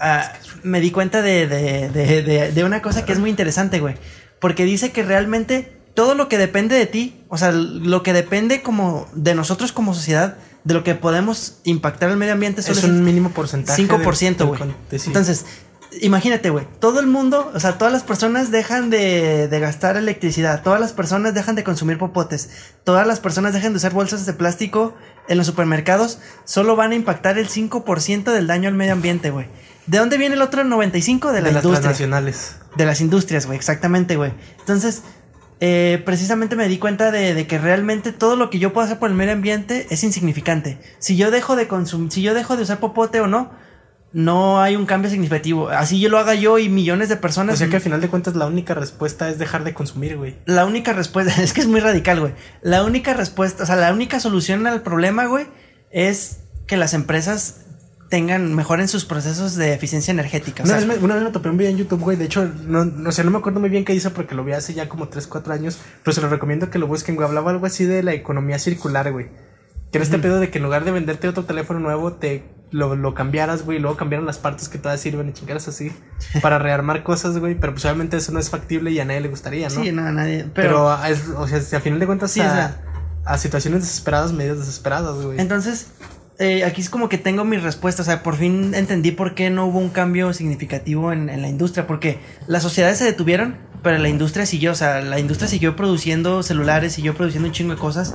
ah, me di cuenta de, de, de, de, una cosa que es muy interesante, güey. Porque dice que realmente todo lo que depende de ti, o sea, lo que depende como de nosotros como sociedad, de lo que podemos impactar al medio ambiente es un mínimo porcentaje. 5%, güey. Entonces, imagínate, güey, todo el mundo, o sea, todas las personas dejan de, de, gastar electricidad, todas las personas dejan de consumir popotes, todas las personas dejan de usar bolsas de plástico en los supermercados, solo van a impactar el 5% del daño al medio ambiente, güey. ¿De dónde viene el otro 95? De, la las transnacionales. De las industrias, güey, exactamente, güey. Entonces, eh, precisamente me di cuenta de, de, que realmente todo lo que yo puedo hacer por el medio ambiente es insignificante. Si yo dejo de consumir, si yo dejo de usar popote o no, no hay un cambio significativo. Así yo lo haga yo y millones de personas. O sea que al final de cuentas la única respuesta es dejar de consumir, güey. La única respuesta, es que es muy radical, güey. La única respuesta, o sea, la única solución al problema, güey, es que las empresas tengan, mejoren sus procesos de eficiencia energética. Una, vez, me, una vez me topé un video en YouTube, güey. De hecho, no, no, sé, no me acuerdo muy bien qué hizo porque lo vi hace ya como 3, 4 años. Pero se lo recomiendo que lo busquen, güey. Hablaba algo así de la economía circular, güey. Que era este pedo de que en lugar de venderte otro teléfono nuevo, te lo, lo cambiaras, güey, y luego cambiaron las partes que todavía sirven y chingaras así para rearmar cosas, güey, pero pues obviamente eso no es factible y a nadie le gustaría, ¿no? Sí, no, a nadie. Pero, o sea, si a final de cuentas sí, a, a, situaciones desesperadas, medidas desesperadas, güey. Entonces, eh, aquí es como que tengo mi respuesta, o sea, por fin entendí por qué no hubo un cambio significativo en, en la industria, porque las sociedades se detuvieron, pero la industria siguió, o sea, la industria siguió produciendo celulares, siguió produciendo un chingo de cosas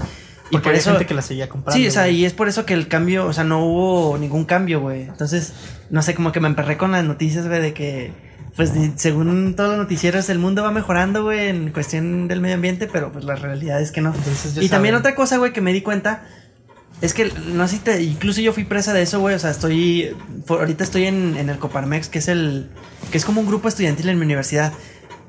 y por eso, gente que la seguía comprando. Sí, o sea, y es por eso que el cambio, o sea, no hubo ningún cambio, güey. Entonces, no sé, como que me emperré con las noticias, güey, de que, pues, según todos los noticieros, el mundo va mejorando, güey, en cuestión del medio ambiente, pero pues la realidad es que no. y también otra cosa, güey, que me di cuenta. Es que, no sé si te, incluso yo fui presa de eso, güey, o sea, estoy, ahorita estoy en, en el Coparmex, que es el, que es como un grupo estudiantil en mi universidad.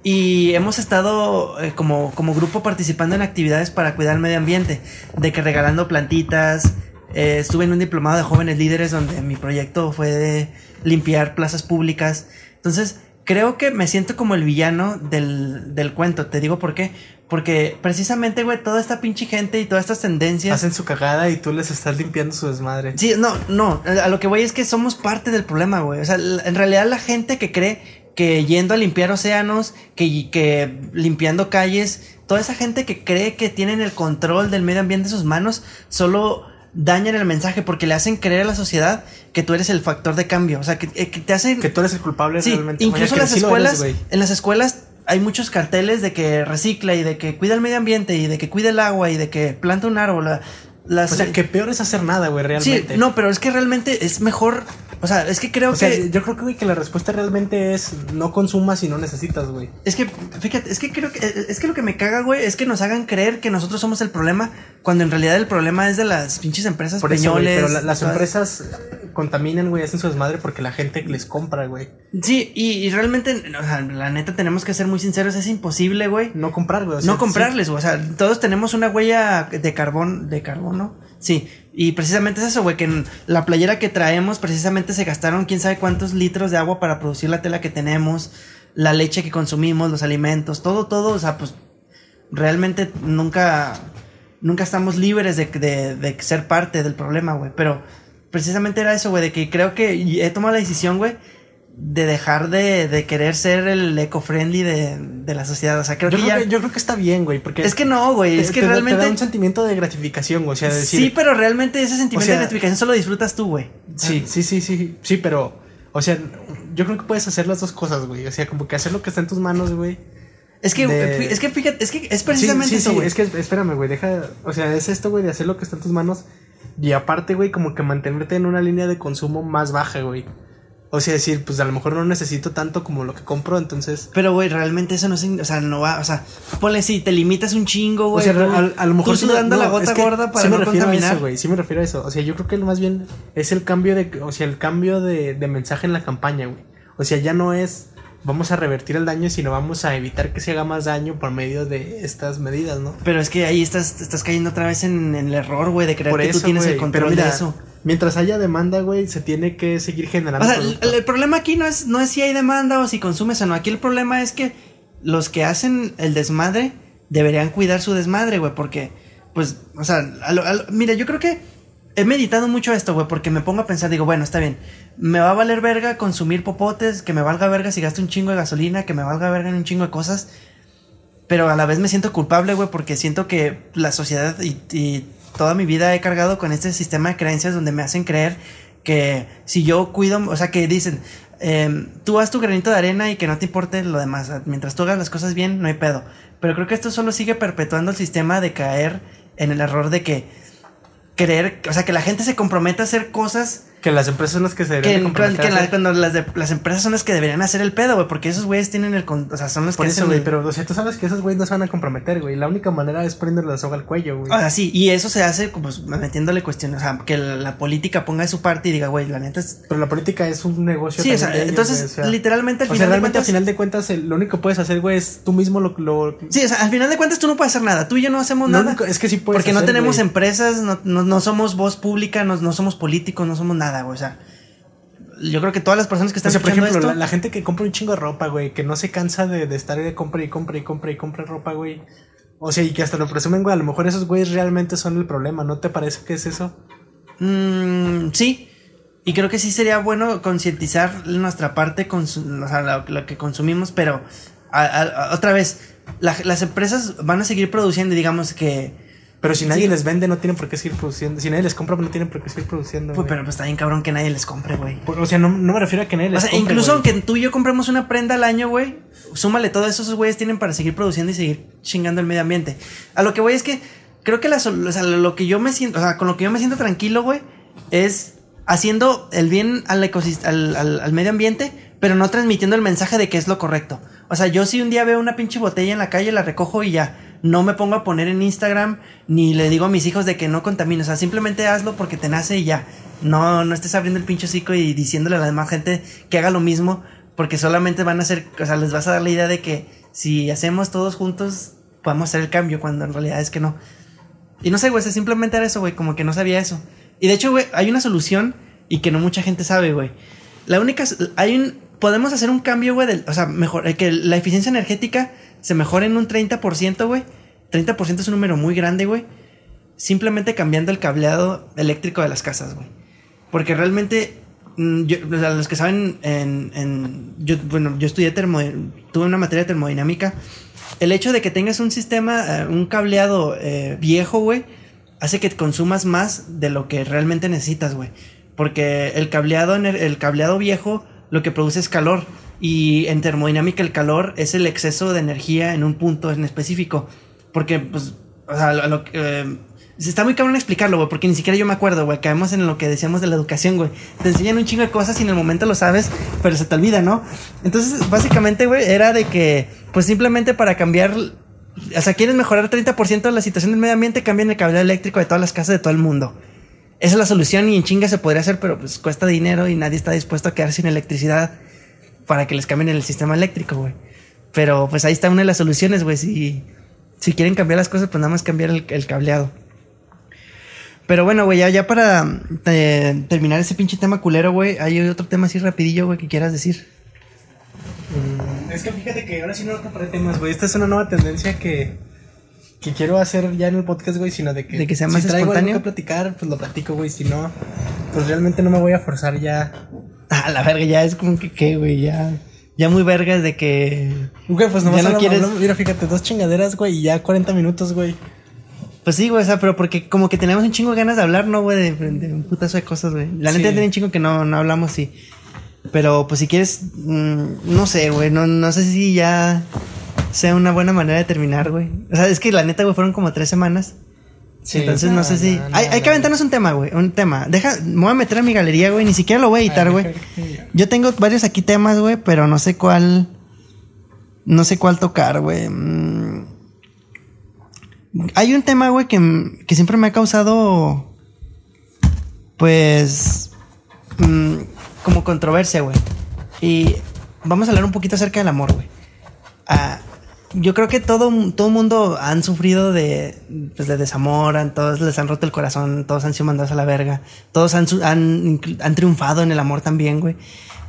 Y hemos estado eh, como, como grupo participando en actividades para cuidar el medio ambiente, de que regalando plantitas. Eh, estuve en un diplomado de jóvenes líderes donde mi proyecto fue de limpiar plazas públicas. Entonces, creo que me siento como el villano del, del cuento. Te digo por qué. Porque precisamente, güey, toda esta pinche gente y todas estas tendencias. Hacen su cagada y tú les estás limpiando su desmadre. Sí, no, no. A lo que voy es que somos parte del problema, güey. O sea, en realidad la gente que cree que yendo a limpiar océanos, que, que limpiando calles, toda esa gente que cree que tienen el control del medio ambiente en sus manos, solo dañan el mensaje porque le hacen creer a la sociedad que tú eres el factor de cambio. O sea, que, eh, te hacen. Que tú eres el culpable sí, realmente. Incluso en las escuelas. en las escuelas hay muchos carteles de que recicla y de que cuida el medio ambiente y de que cuida el agua y de que planta un árbol. Las, o sea, que peor es hacer nada, güey, realmente. Sí, no, pero es que realmente es mejor o sea, es que creo que. yo creo que, que la respuesta realmente es no consumas y no necesitas, güey. Es que, fíjate, es que creo que. Es que lo que me caga, güey, es que nos hagan creer que nosotros somos el problema, cuando en realidad el problema es de las pinches empresas Por pero las empresas contaminan, güey, hacen su desmadre porque la gente les compra, güey. Sí, y, realmente, o sea, la neta tenemos que ser muy sinceros, es imposible, güey. No comprar, güey. no comprarles, güey. O sea, todos tenemos una huella de carbón, de carbono. Sí, y precisamente es eso, güey, que la playera que traemos precisamente se gastaron quién sabe cuántos litros de agua para producir la tela que tenemos, la leche que consumimos, los alimentos, todo, todo, o sea, pues realmente nunca, nunca estamos libres de, de, de ser parte del problema, güey, pero precisamente era eso, güey, de que creo que he tomado la decisión, güey, de dejar de, de querer ser el eco-friendly de, de, la sociedad. O sea, creo yo que creo ya. Que, yo creo que está bien, güey. Porque. Es que no, güey. Es que te, realmente. Te da un sentimiento de gratificación, güey. O sea, decir. Sí, pero realmente ese sentimiento o sea, de gratificación solo disfrutas tú, güey. Sí, sí, sí, sí. Sí, pero. O sea, yo creo que puedes hacer las dos cosas, güey. O sea, como que hacer lo que está en tus manos, güey. Es que, de... es que fíjate, es que es precisamente sí, sí, eso, güey. Es que espérame, güey, deja, o sea, es esto, güey, de hacer lo que está en tus manos y aparte, güey, como que mantenerte en una línea de consumo más baja, güey. O sea, decir, pues a lo mejor no necesito tanto como lo que compro, entonces. Pero, güey, realmente eso no o sea, no va, o sea, ponle si te limitas un chingo, güey. O sea, a, a, lo mejor tú sudando no, la gota gorda para sí no refiero contaminar. A eso, güey, sí me refiero a eso. O sea, yo creo que más bien es el cambio de, o sea, el cambio de, de mensaje en la campaña, güey. O sea, ya no es vamos a revertir el daño, sino vamos a evitar que se haga más daño por medio de estas medidas, ¿no? Pero es que ahí estás, estás cayendo otra vez en, en el error, güey, de creer por que eso, tú tienes el control pero mira, de eso. Mientras haya demanda, güey, se tiene que seguir generando. O sea, el, el, problema aquí no es, no es si hay demanda o si consumes o no. Aquí el problema es que los que hacen el desmadre deberían cuidar su desmadre, güey, porque, pues, o sea, a lo, a lo, mira, yo creo que he meditado mucho esto, güey, porque me pongo a pensar, digo, bueno, está bien, me va a valer verga consumir popotes, que me valga verga si gasto un chingo de gasolina, que me valga verga en un chingo de cosas, pero a la vez me siento culpable, güey, porque siento que la sociedad y, y toda mi vida he cargado con este sistema de creencias donde me hacen creer que si yo cuido, o sea, que dicen, em, tú haz tu granito de arena y que no te importe lo demás. Mientras tú hagas las cosas bien, no hay pedo. Pero creo que esto solo sigue perpetuando el sistema de caer en el error de que creer, o sea, que la gente se comprometa a hacer cosas que las empresas son las que se deberían que, que la, cuando las, de, las empresas son las que deberían hacer el pedo, güey, porque esos güeyes tienen el o sea, son los Por que eso, güey, pero o sea, tú sabes que esos güeyes no se van a comprometer, güey. La única manera es poniéndole la soga al cuello, güey. O sea, sí, y eso se hace pues metiéndole cuestiones, o sea, que la, política ponga de su parte y diga, güey, la neta es Pero la política es un negocio Sí, o sea, entonces literalmente al final realmente de cuentas, al final de cuentas lo único que puedes hacer, güey, es tú mismo lo, lo, Sí, o sea, al final de cuentas tú no puedes hacer nada, tú y yo no hacemos nada. es que sí puedes Porque no tenemos empresas, no, no, no, somos voz pública, no, no somos políticos, no somos nada, güey, o sea, yo creo que todas las personas que están o por ejemplo, la, gente que compra un chingo de ropa, güey, que no se cansa de, de estar de compra y compra y compra y compra ropa, güey. O sea, y que hasta lo presumen, güey, a lo mejor esos güeyes realmente son el problema, ¿no te parece que es eso? Mm, sí. Y creo que sí sería bueno concientizar nuestra parte, con o sea, lo, que consumimos, pero otra vez, las empresas van a seguir produciendo, digamos que pero si nadie les vende, no tienen por qué seguir produciendo. Si nadie les compra, no tienen por qué seguir produciendo. Pues, pero pues está bien cabrón que nadie les compre, güey. Pues, o sea, no, no, me refiero a que nadie les compre. O sea, incluso aunque tú y yo compremos una prenda al año, güey, súmale todo eso, esos güeyes tienen para seguir produciendo y seguir chingando el medio ambiente. A lo que voy es que creo que la, o sea, lo que yo me siento, o sea, con lo que yo me siento tranquilo, güey, es haciendo el bien al, al, al, al medio ambiente, pero no transmitiendo el mensaje de que es lo correcto. O sea, yo si un día veo una pinche botella en la calle, la recojo y ya no me pongo a poner en Instagram ni le digo a mis hijos de que no contamines. O sea, simplemente hazlo porque te nace y ya. No, no estés abriendo el pinche hocico y diciéndole a la demás gente que haga lo mismo porque solamente van a hacer, o sea, les vas a dar la idea de que si hacemos todos juntos podemos hacer el cambio cuando en realidad es que no. Y no sé, güey, simplemente era eso, güey, como que no sabía eso. Y de hecho, güey, hay una solución y que no mucha gente sabe, güey. La única, hay un, podemos hacer un cambio, güey, o sea, mejor, eh, que la eficiencia energética se mejora en un 30%, güey. 30% es un número muy grande, güey. Simplemente cambiando el cableado eléctrico de las casas, güey. Porque realmente, mm, yo, los que saben, bueno, yo estudié termo, tuve una materia de termodinámica. El hecho de que tengas un sistema, eh, un cableado eh, viejo, güey, hace que consumas más de lo que realmente necesitas, güey. Porque el cableado, el cableado viejo lo que produce es calor. Y en termodinámica el calor es el exceso de energía en un punto en específico. Porque, pues, o sea, lo, eh, está muy cabrón explicarlo, güey, porque ni siquiera yo me acuerdo, güey. Caemos en lo que decíamos de la educación, güey. Te enseñan un chingo de cosas y en el momento lo sabes, pero se te olvida, ¿no? Entonces, básicamente, güey, era de que, pues simplemente para cambiar. O sea, quieres mejorar 30% la situación del medio ambiente, cambian el cableado eléctrico de todas las casas de todo el mundo. Esa es la solución y en chinga se podría hacer, pero pues cuesta dinero y nadie está dispuesto a quedar sin electricidad para que les cambien el sistema eléctrico, güey. Pero pues ahí está una de las soluciones, güey. Si, si quieren cambiar las cosas, pues nada más cambiar el, cableado. Pero bueno, güey, ya, ya para eh, terminar ese pinche tema culero, güey, hay otro tema así rapidillo, güey, que quieras decir. Mm, es que fíjate que ahora sí no para temas, güey. Esta es una nueva tendencia que, que quiero hacer ya en el podcast, güey, sino de que, de que sea más si traigo algo que platicar, pues lo platico, güey. Si no, pues realmente no me voy a forzar ya Ah, la verga, ya es como que, ¿qué, güey? Ya. Ya muy vergas de que. Güey, pues nomás ya no quieres. mira, fíjate, dos chingaderas, güey, y ya 40 minutos, güey. Pues sí, güey, o sea, pero porque como que tenemos un chingo de ganas de hablar, ¿no, güey? De, un putazo de cosas, güey. La neta tiene un chingo que no, no hablamos, sí. Pero pues si quieres, mm, no sé, güey, no, no sé si ya sea una buena manera de terminar, güey. O sea, es que la neta, güey, fueron como tres semanas. Entonces no, sé si. hay, que aventarnos un tema, güey. Un tema. Deja, me voy a meter a mi galería, güey. Ni siquiera lo voy a editar, güey. Yo tengo varios aquí temas, güey, pero no sé cuál. No sé cuál tocar, güey. Mm. Hay un tema, güey, que, que, siempre me ha causado. Pues. Mm, como controversia, güey. Y vamos a hablar un poquito acerca del amor, güey. Ah, yo creo que todo todo mundo han sufrido de, pues, de desamor, todos les han roto el corazón, todos han sido mandados a la verga, todos han, han, han triunfado en el amor también, güey.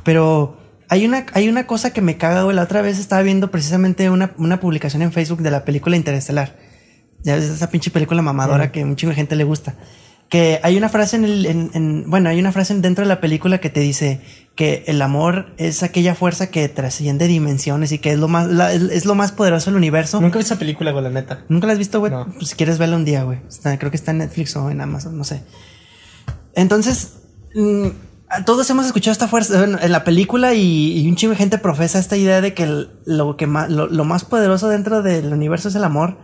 Pero hay una, hay una cosa que me caga, güey. La otra vez estaba viendo precisamente una, una publicación en Facebook de la película Interestelar. Ya ves esa pinche película mamadora que a un chingo de gente le gusta. Que hay una frase en el, en, en- bueno, hay una frase dentro de la película que te dice que el amor es aquella fuerza que trasciende dimensiones y que es lo más, la- es, lo más poderoso del universo. Nunca vi esa película, güey, la neta. ¿Nunca la has visto, güey? No. Pues si quieres verla un día, güey. Está- creo que está en Netflix o en Amazon, no sé. Entonces, mm, todos hemos escuchado esta fuerza bueno, en la película y, y un chingo de gente profesa esta idea de que el- lo, que más, lo, lo más poderoso dentro del universo es el amor,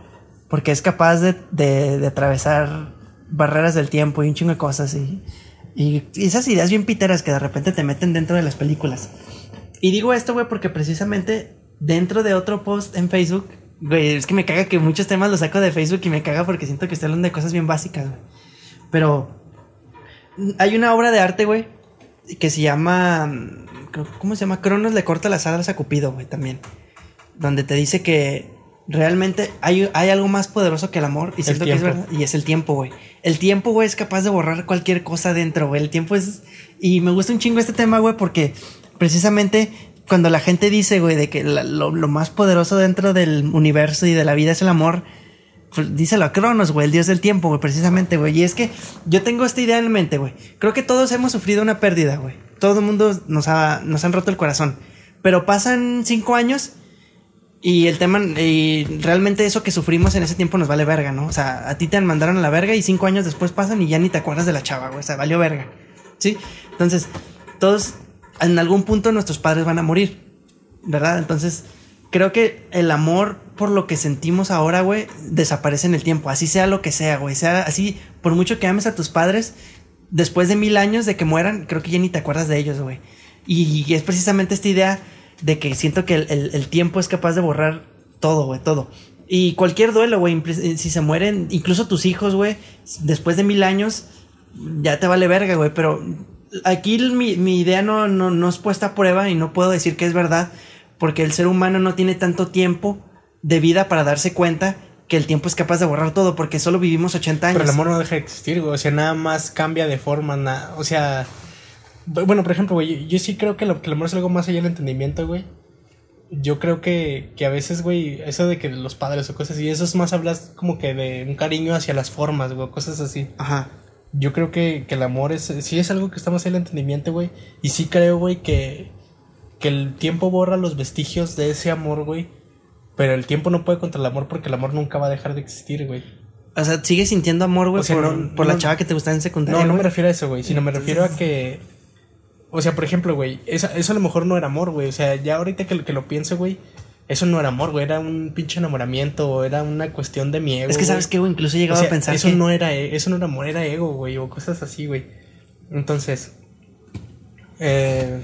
porque es capaz de, de- de atravesar barreras del tiempo y un chingo de cosas y, y esas ideas bien piteras que de repente te meten dentro de las películas. Y digo esto, güey, porque precisamente dentro de otro post en Facebook, güey, es que me caga que muchos temas los saco de Facebook y me caga porque siento que estoy hablando de cosas bien básicas, güey. Pero hay una obra de arte, güey, que se llama. ¿Cómo se llama? Cronos le corta las alas a Cupido, güey, también. Donde te dice que realmente hay, hay algo más poderoso que el amor y siento que es verdad. Y es el tiempo, güey. El tiempo, güey, es capaz de borrar cualquier cosa dentro, güey. El tiempo es. Y me gusta un chingo este tema, güey, porque precisamente cuando la gente dice, güey, de que la- lo, lo más poderoso dentro del universo y de la vida es el amor, pues, díselo a Cronos, güey, el dios del tiempo, güey, precisamente, güey. Y es que yo tengo esta idea en mente, güey. Creo que todos hemos sufrido una pérdida, güey. Todo el mundo nos, ha, nos han roto el corazón. Pero pasan cinco años y el tema, y realmente eso que sufrimos en ese tiempo nos vale verga, ¿no? O sea, a ti te mandaron a la verga y cinco años después pasan y ya ni te acuerdas de la chava, güey. O sea, valió verga. ¿Sí? Entonces, todos, en algún punto nuestros padres van a morir, ¿verdad? Entonces, creo que el amor por lo que sentimos ahora, güey, desaparece en el tiempo. Así sea lo que sea, güey. Sea así, por mucho que ames a tus padres, después de mil años de que mueran, creo que ya ni te acuerdas de ellos, güey. Y, y es precisamente esta idea de que siento que el, el- el tiempo es capaz de borrar todo, güey, todo. Y cualquier duelo, güey, impl- si se mueren, incluso tus hijos, güey, después de mil años, ya te vale verga, güey. Pero aquí mi, mi idea no, no, no es puesta a prueba y no puedo decir que es verdad, porque el ser humano no tiene tanto tiempo de vida para darse cuenta que el tiempo es capaz de borrar todo, porque solo vivimos 80 años. Pero el amor no deja de existir, güey. O sea, nada más cambia de forma, nada. O sea. Bu- Bueno, por ejemplo, güey, yo, yo sí creo que, lo- que el amor es algo más allá del entendimiento, güey. Yo creo que, que a veces, güey, eso de que los padres o cosas así, eso es más hablas como que de un cariño hacia las formas, güey, cosas así. Ajá. Yo creo que, que el amor es, sí es algo que está más allá del entendimiento, güey. Y sí creo, güey, que, que el tiempo borra los vestigios de ese amor, güey. Pero el tiempo no puede contra el amor porque el amor nunca va a dejar de existir, güey. O sea, sigues sintiendo amor, güey, O sea, por, no- por la chava que te gustaba en secundaria. No, no me refiero a eso, güey, sino me refiero a que... O sea, por ejemplo, güey, esa- eso a lo mejor no era amor, güey. O sea, ya ahorita que, lo- que lo pienso, güey, eso no era amor, güey. Era un pinche enamoramiento o era una cuestión de mi ego. Es que sabes que, güey, incluso he O sea, a pensar eso que... no era e- eso no era amor, era ego, güey, o cosas así, güey. Entonces, eh,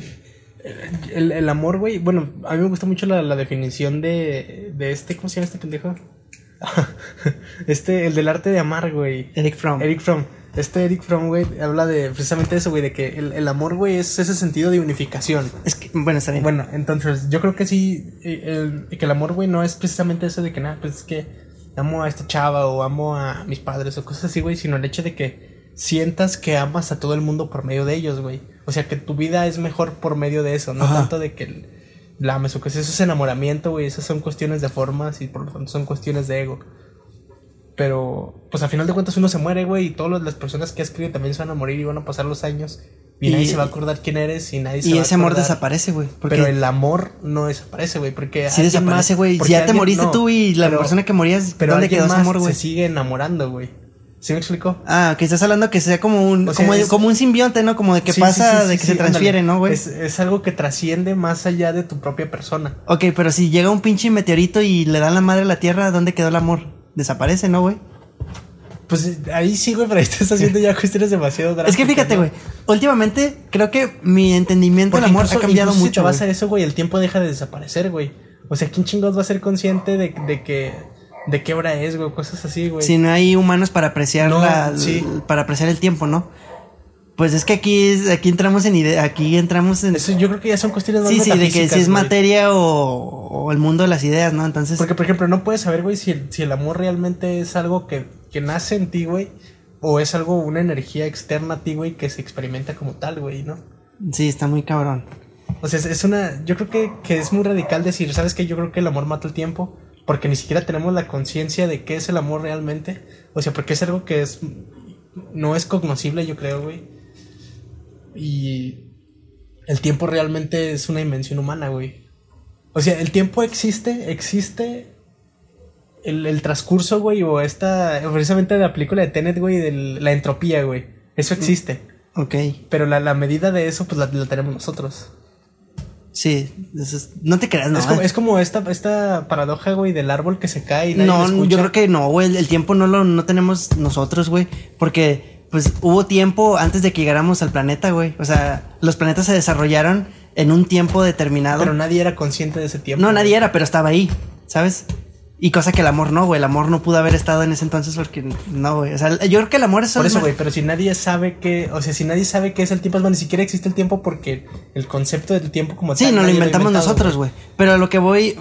el, el amor, güey, bueno, a mí me gusta mucho la, la definición de, de este, ¿cómo se llama este pendejo? este, el del arte de amar, güey. Eric Fromm. Eric Fromm. Este Eric Fromm, güey, habla de precisamente eso, güey, de que el, el amor, güey, es ese sentido de unificación. Es que, bueno, está bien. Bueno, entonces yo creo que sí, eh, el- que el amor, güey, no es precisamente eso de que nada, pues es que amo a esta chava o amo a mis padres o cosas así, güey, sino el hecho de que sientas que amas a todo el mundo por medio de ellos, güey. O sea, que tu vida es mejor por medio de eso, no Ajá. tanto de que la ames o que eso es enamoramiento, güey, esas son cuestiones de formas y por lo tanto son cuestiones de ego. Pero, pues a final de cuentas uno se muere, güey, y todas las personas que has querido también se van a morir y van a pasar los años. Y, Y- nadie se va a acordar quién eres y nadie se y va a ese amor acordar. desaparece, güey. Pero el amor no desaparece, güey, porque sí desaparece, güey. Si ya te moriste no, tú y la pero- persona que morías, pero ¿dónde quedó ese amor, güey? se sigue enamorando, güey. ¿Sí me explicó? Ah, que estás hablando que sea como un, O sea, como, es- como un simbionte, ¿no? Como de que Sí, pasa, sí, sí, de que se transfiere, ándale. ¿no, güey? Es, es algo que trasciende más allá de tu propia persona. Ok, pero si llega un pinche meteorito y le dan la madre a la Tierra, ¿dónde quedó el amor? Desaparece, ¿no, güey? Pues ahí sí, güey, pero ahí estás haciendo ya cuestiones demasiado Es drásticas. que fíjate, ¿no? güey. Últimamente creo que mi entendimiento del amor ha cambiado mucho. Si te vas a eso, güey, el tiempo deja de desaparecer, güey. O sea, ¿quién chingados va a ser consciente de, de que de qué hora es, güey? Cosas así, güey. Si no hay humanos para apreciar No, la, sí. para apreciar el tiempo, ¿no? Pues es que aquí aquí entramos en idea, aquí entramos en Eso yo creo que ya son cuestiones más sí, sí, de que si es güey. materia o, o el mundo de las ideas, ¿no? Entonces, Porque, por ejemplo, no puedes saber, güey, si el, si el amor realmente es algo que, que nace en ti, güey, o es algo, una energía externa a ti, güey, que se experimenta como tal, güey, ¿no? sí, está muy cabrón. O sea, es, es una. Yo creo que, que es muy radical decir, ¿sabes qué? Yo creo que el amor mata el tiempo, porque ni siquiera tenemos la conciencia de qué es el amor realmente. O sea, porque es algo que es no es cognoscible, yo creo, güey. Y el tiempo realmente es una invención humana, güey. O sea, el tiempo existe, existe el, el transcurso, güey, o esta, precisamente la película de Tenet, güey, de la entropía, güey. Eso existe. Ok. Pero la, la medida de eso, pues la, la tenemos nosotros. Sí, es- no te creas, no. Es como, es como esta, esta paradoja, güey, del árbol que se cae y nadie No, yo creo que no, güey. El, el tiempo no lo no tenemos nosotros, güey. Porque, pues, hubo tiempo antes de que llegáramos al planeta, güey. O sea, los planetas se desarrollaron en un tiempo determinado. Pero nadie era consciente de ese tiempo. no, güey. nadie era, pero estaba ahí, ¿sabes? Y cosa que el amor no, güey. El amor no pudo haber estado en ese entonces porque no, güey. O sea, yo creo que el amor es Por eso, güey, pero si nadie sabe que, o sea, si nadie sabe qué es el tiempo, es más, ni siquiera existe el tiempo porque el concepto del tiempo como Sí, tal. nos lo nadie inventamos inventado, nosotros, güey. Pero lo que voy.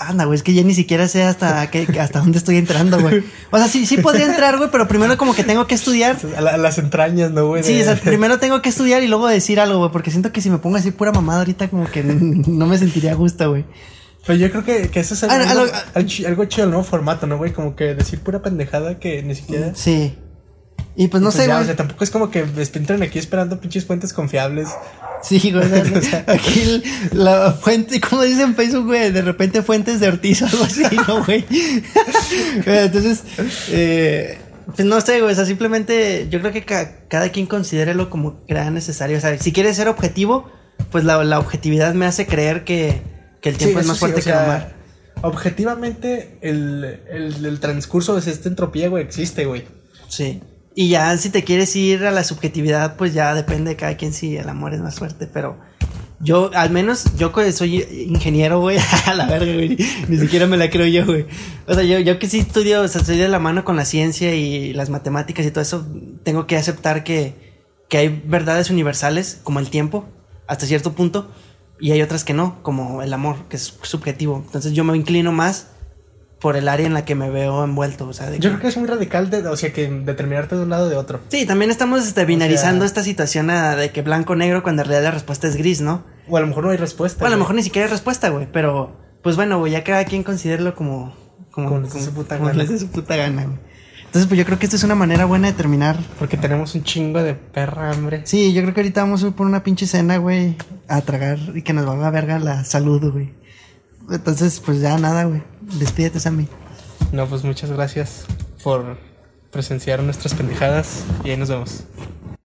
Anda, güey, es que ya ni siquiera sé hasta qué, hasta dónde estoy entrando, güey. O sea, sí, sí podría entrar, güey, pero primero como que tengo que estudiar. A, la- las entrañas, ¿no, güey? Sí, De- o sea, primero tengo que estudiar y luego decir algo, güey, porque siento que si me pongo así pura mamada ahorita como que no me sentiría a gusto, güey. Pero yo creo que, que eso es Ah, algo, a lo- algo chi- algo chido del nuevo formato, ¿no, güey? Como que decir pura pendejada que ni siquiera... Sí. Y pues no Pues sé, ya, güey. o sea, tampoco es como que entren aquí esperando pinches fuentes confiables. Sí, güey. o sea, o sea- aquí la fuente, como dice en Facebook, güey, de repente fuentes de Ortiz o algo así, ¿no, güey? Entonces, eh, pues no sé, güey, o sea, simplemente yo creo que ca- cada quien considérelo como crea necesario. O sea, si quieres ser objetivo, pues la, la objetividad me hace creer que, que el tiempo Sí, es más sí, fuerte o sea, que el mar. Objetivamente, el, el, el transcurso de esta entropía, güey, existe, güey. Sí. Y ya si te quieres ir a la subjetividad, pues ya depende de cada quien si el amor es más fuerte, pero yo, al menos, yo soy ingeniero, güey, a la verga, güey, ni siquiera me la creo yo, güey. O sea, yo, yo que sí estudio, o sea, estoy de la mano con la ciencia y las matemáticas y todo eso, tengo que aceptar que, que hay verdades universales, como el tiempo, hasta cierto punto, y hay otras que no, como el amor, que es subjetivo. Entonces yo me inclino más por el área en la que me veo envuelto, o sea, de Yo creo que es muy radical, de, o sea, que determinarte de un lado o de otro. Sí, también estamos este, binarizando sea- esta situación a- de que blanco-negro cuando en realidad la respuesta es gris, ¿no? O a lo mejor no hay respuesta. Bueno, a lo güey. mejor ni siquiera hay respuesta, güey, pero pues bueno, güey, ya cada quien considérelo como... Como, Como dé su puta como gana. su puta gana, güey. Entonces, pues yo creo que esta es una manera buena de terminar. Porque tenemos un chingo de perra hambre. Sí, yo creo que ahorita vamos a ir por una pinche cena, güey, a tragar y que nos valga a verga la salud, güey. Entonces, pues ya nada, güey. Despídete, Sammy. No, pues muchas gracias por presenciar nuestras pendejadas y ahí nos vemos.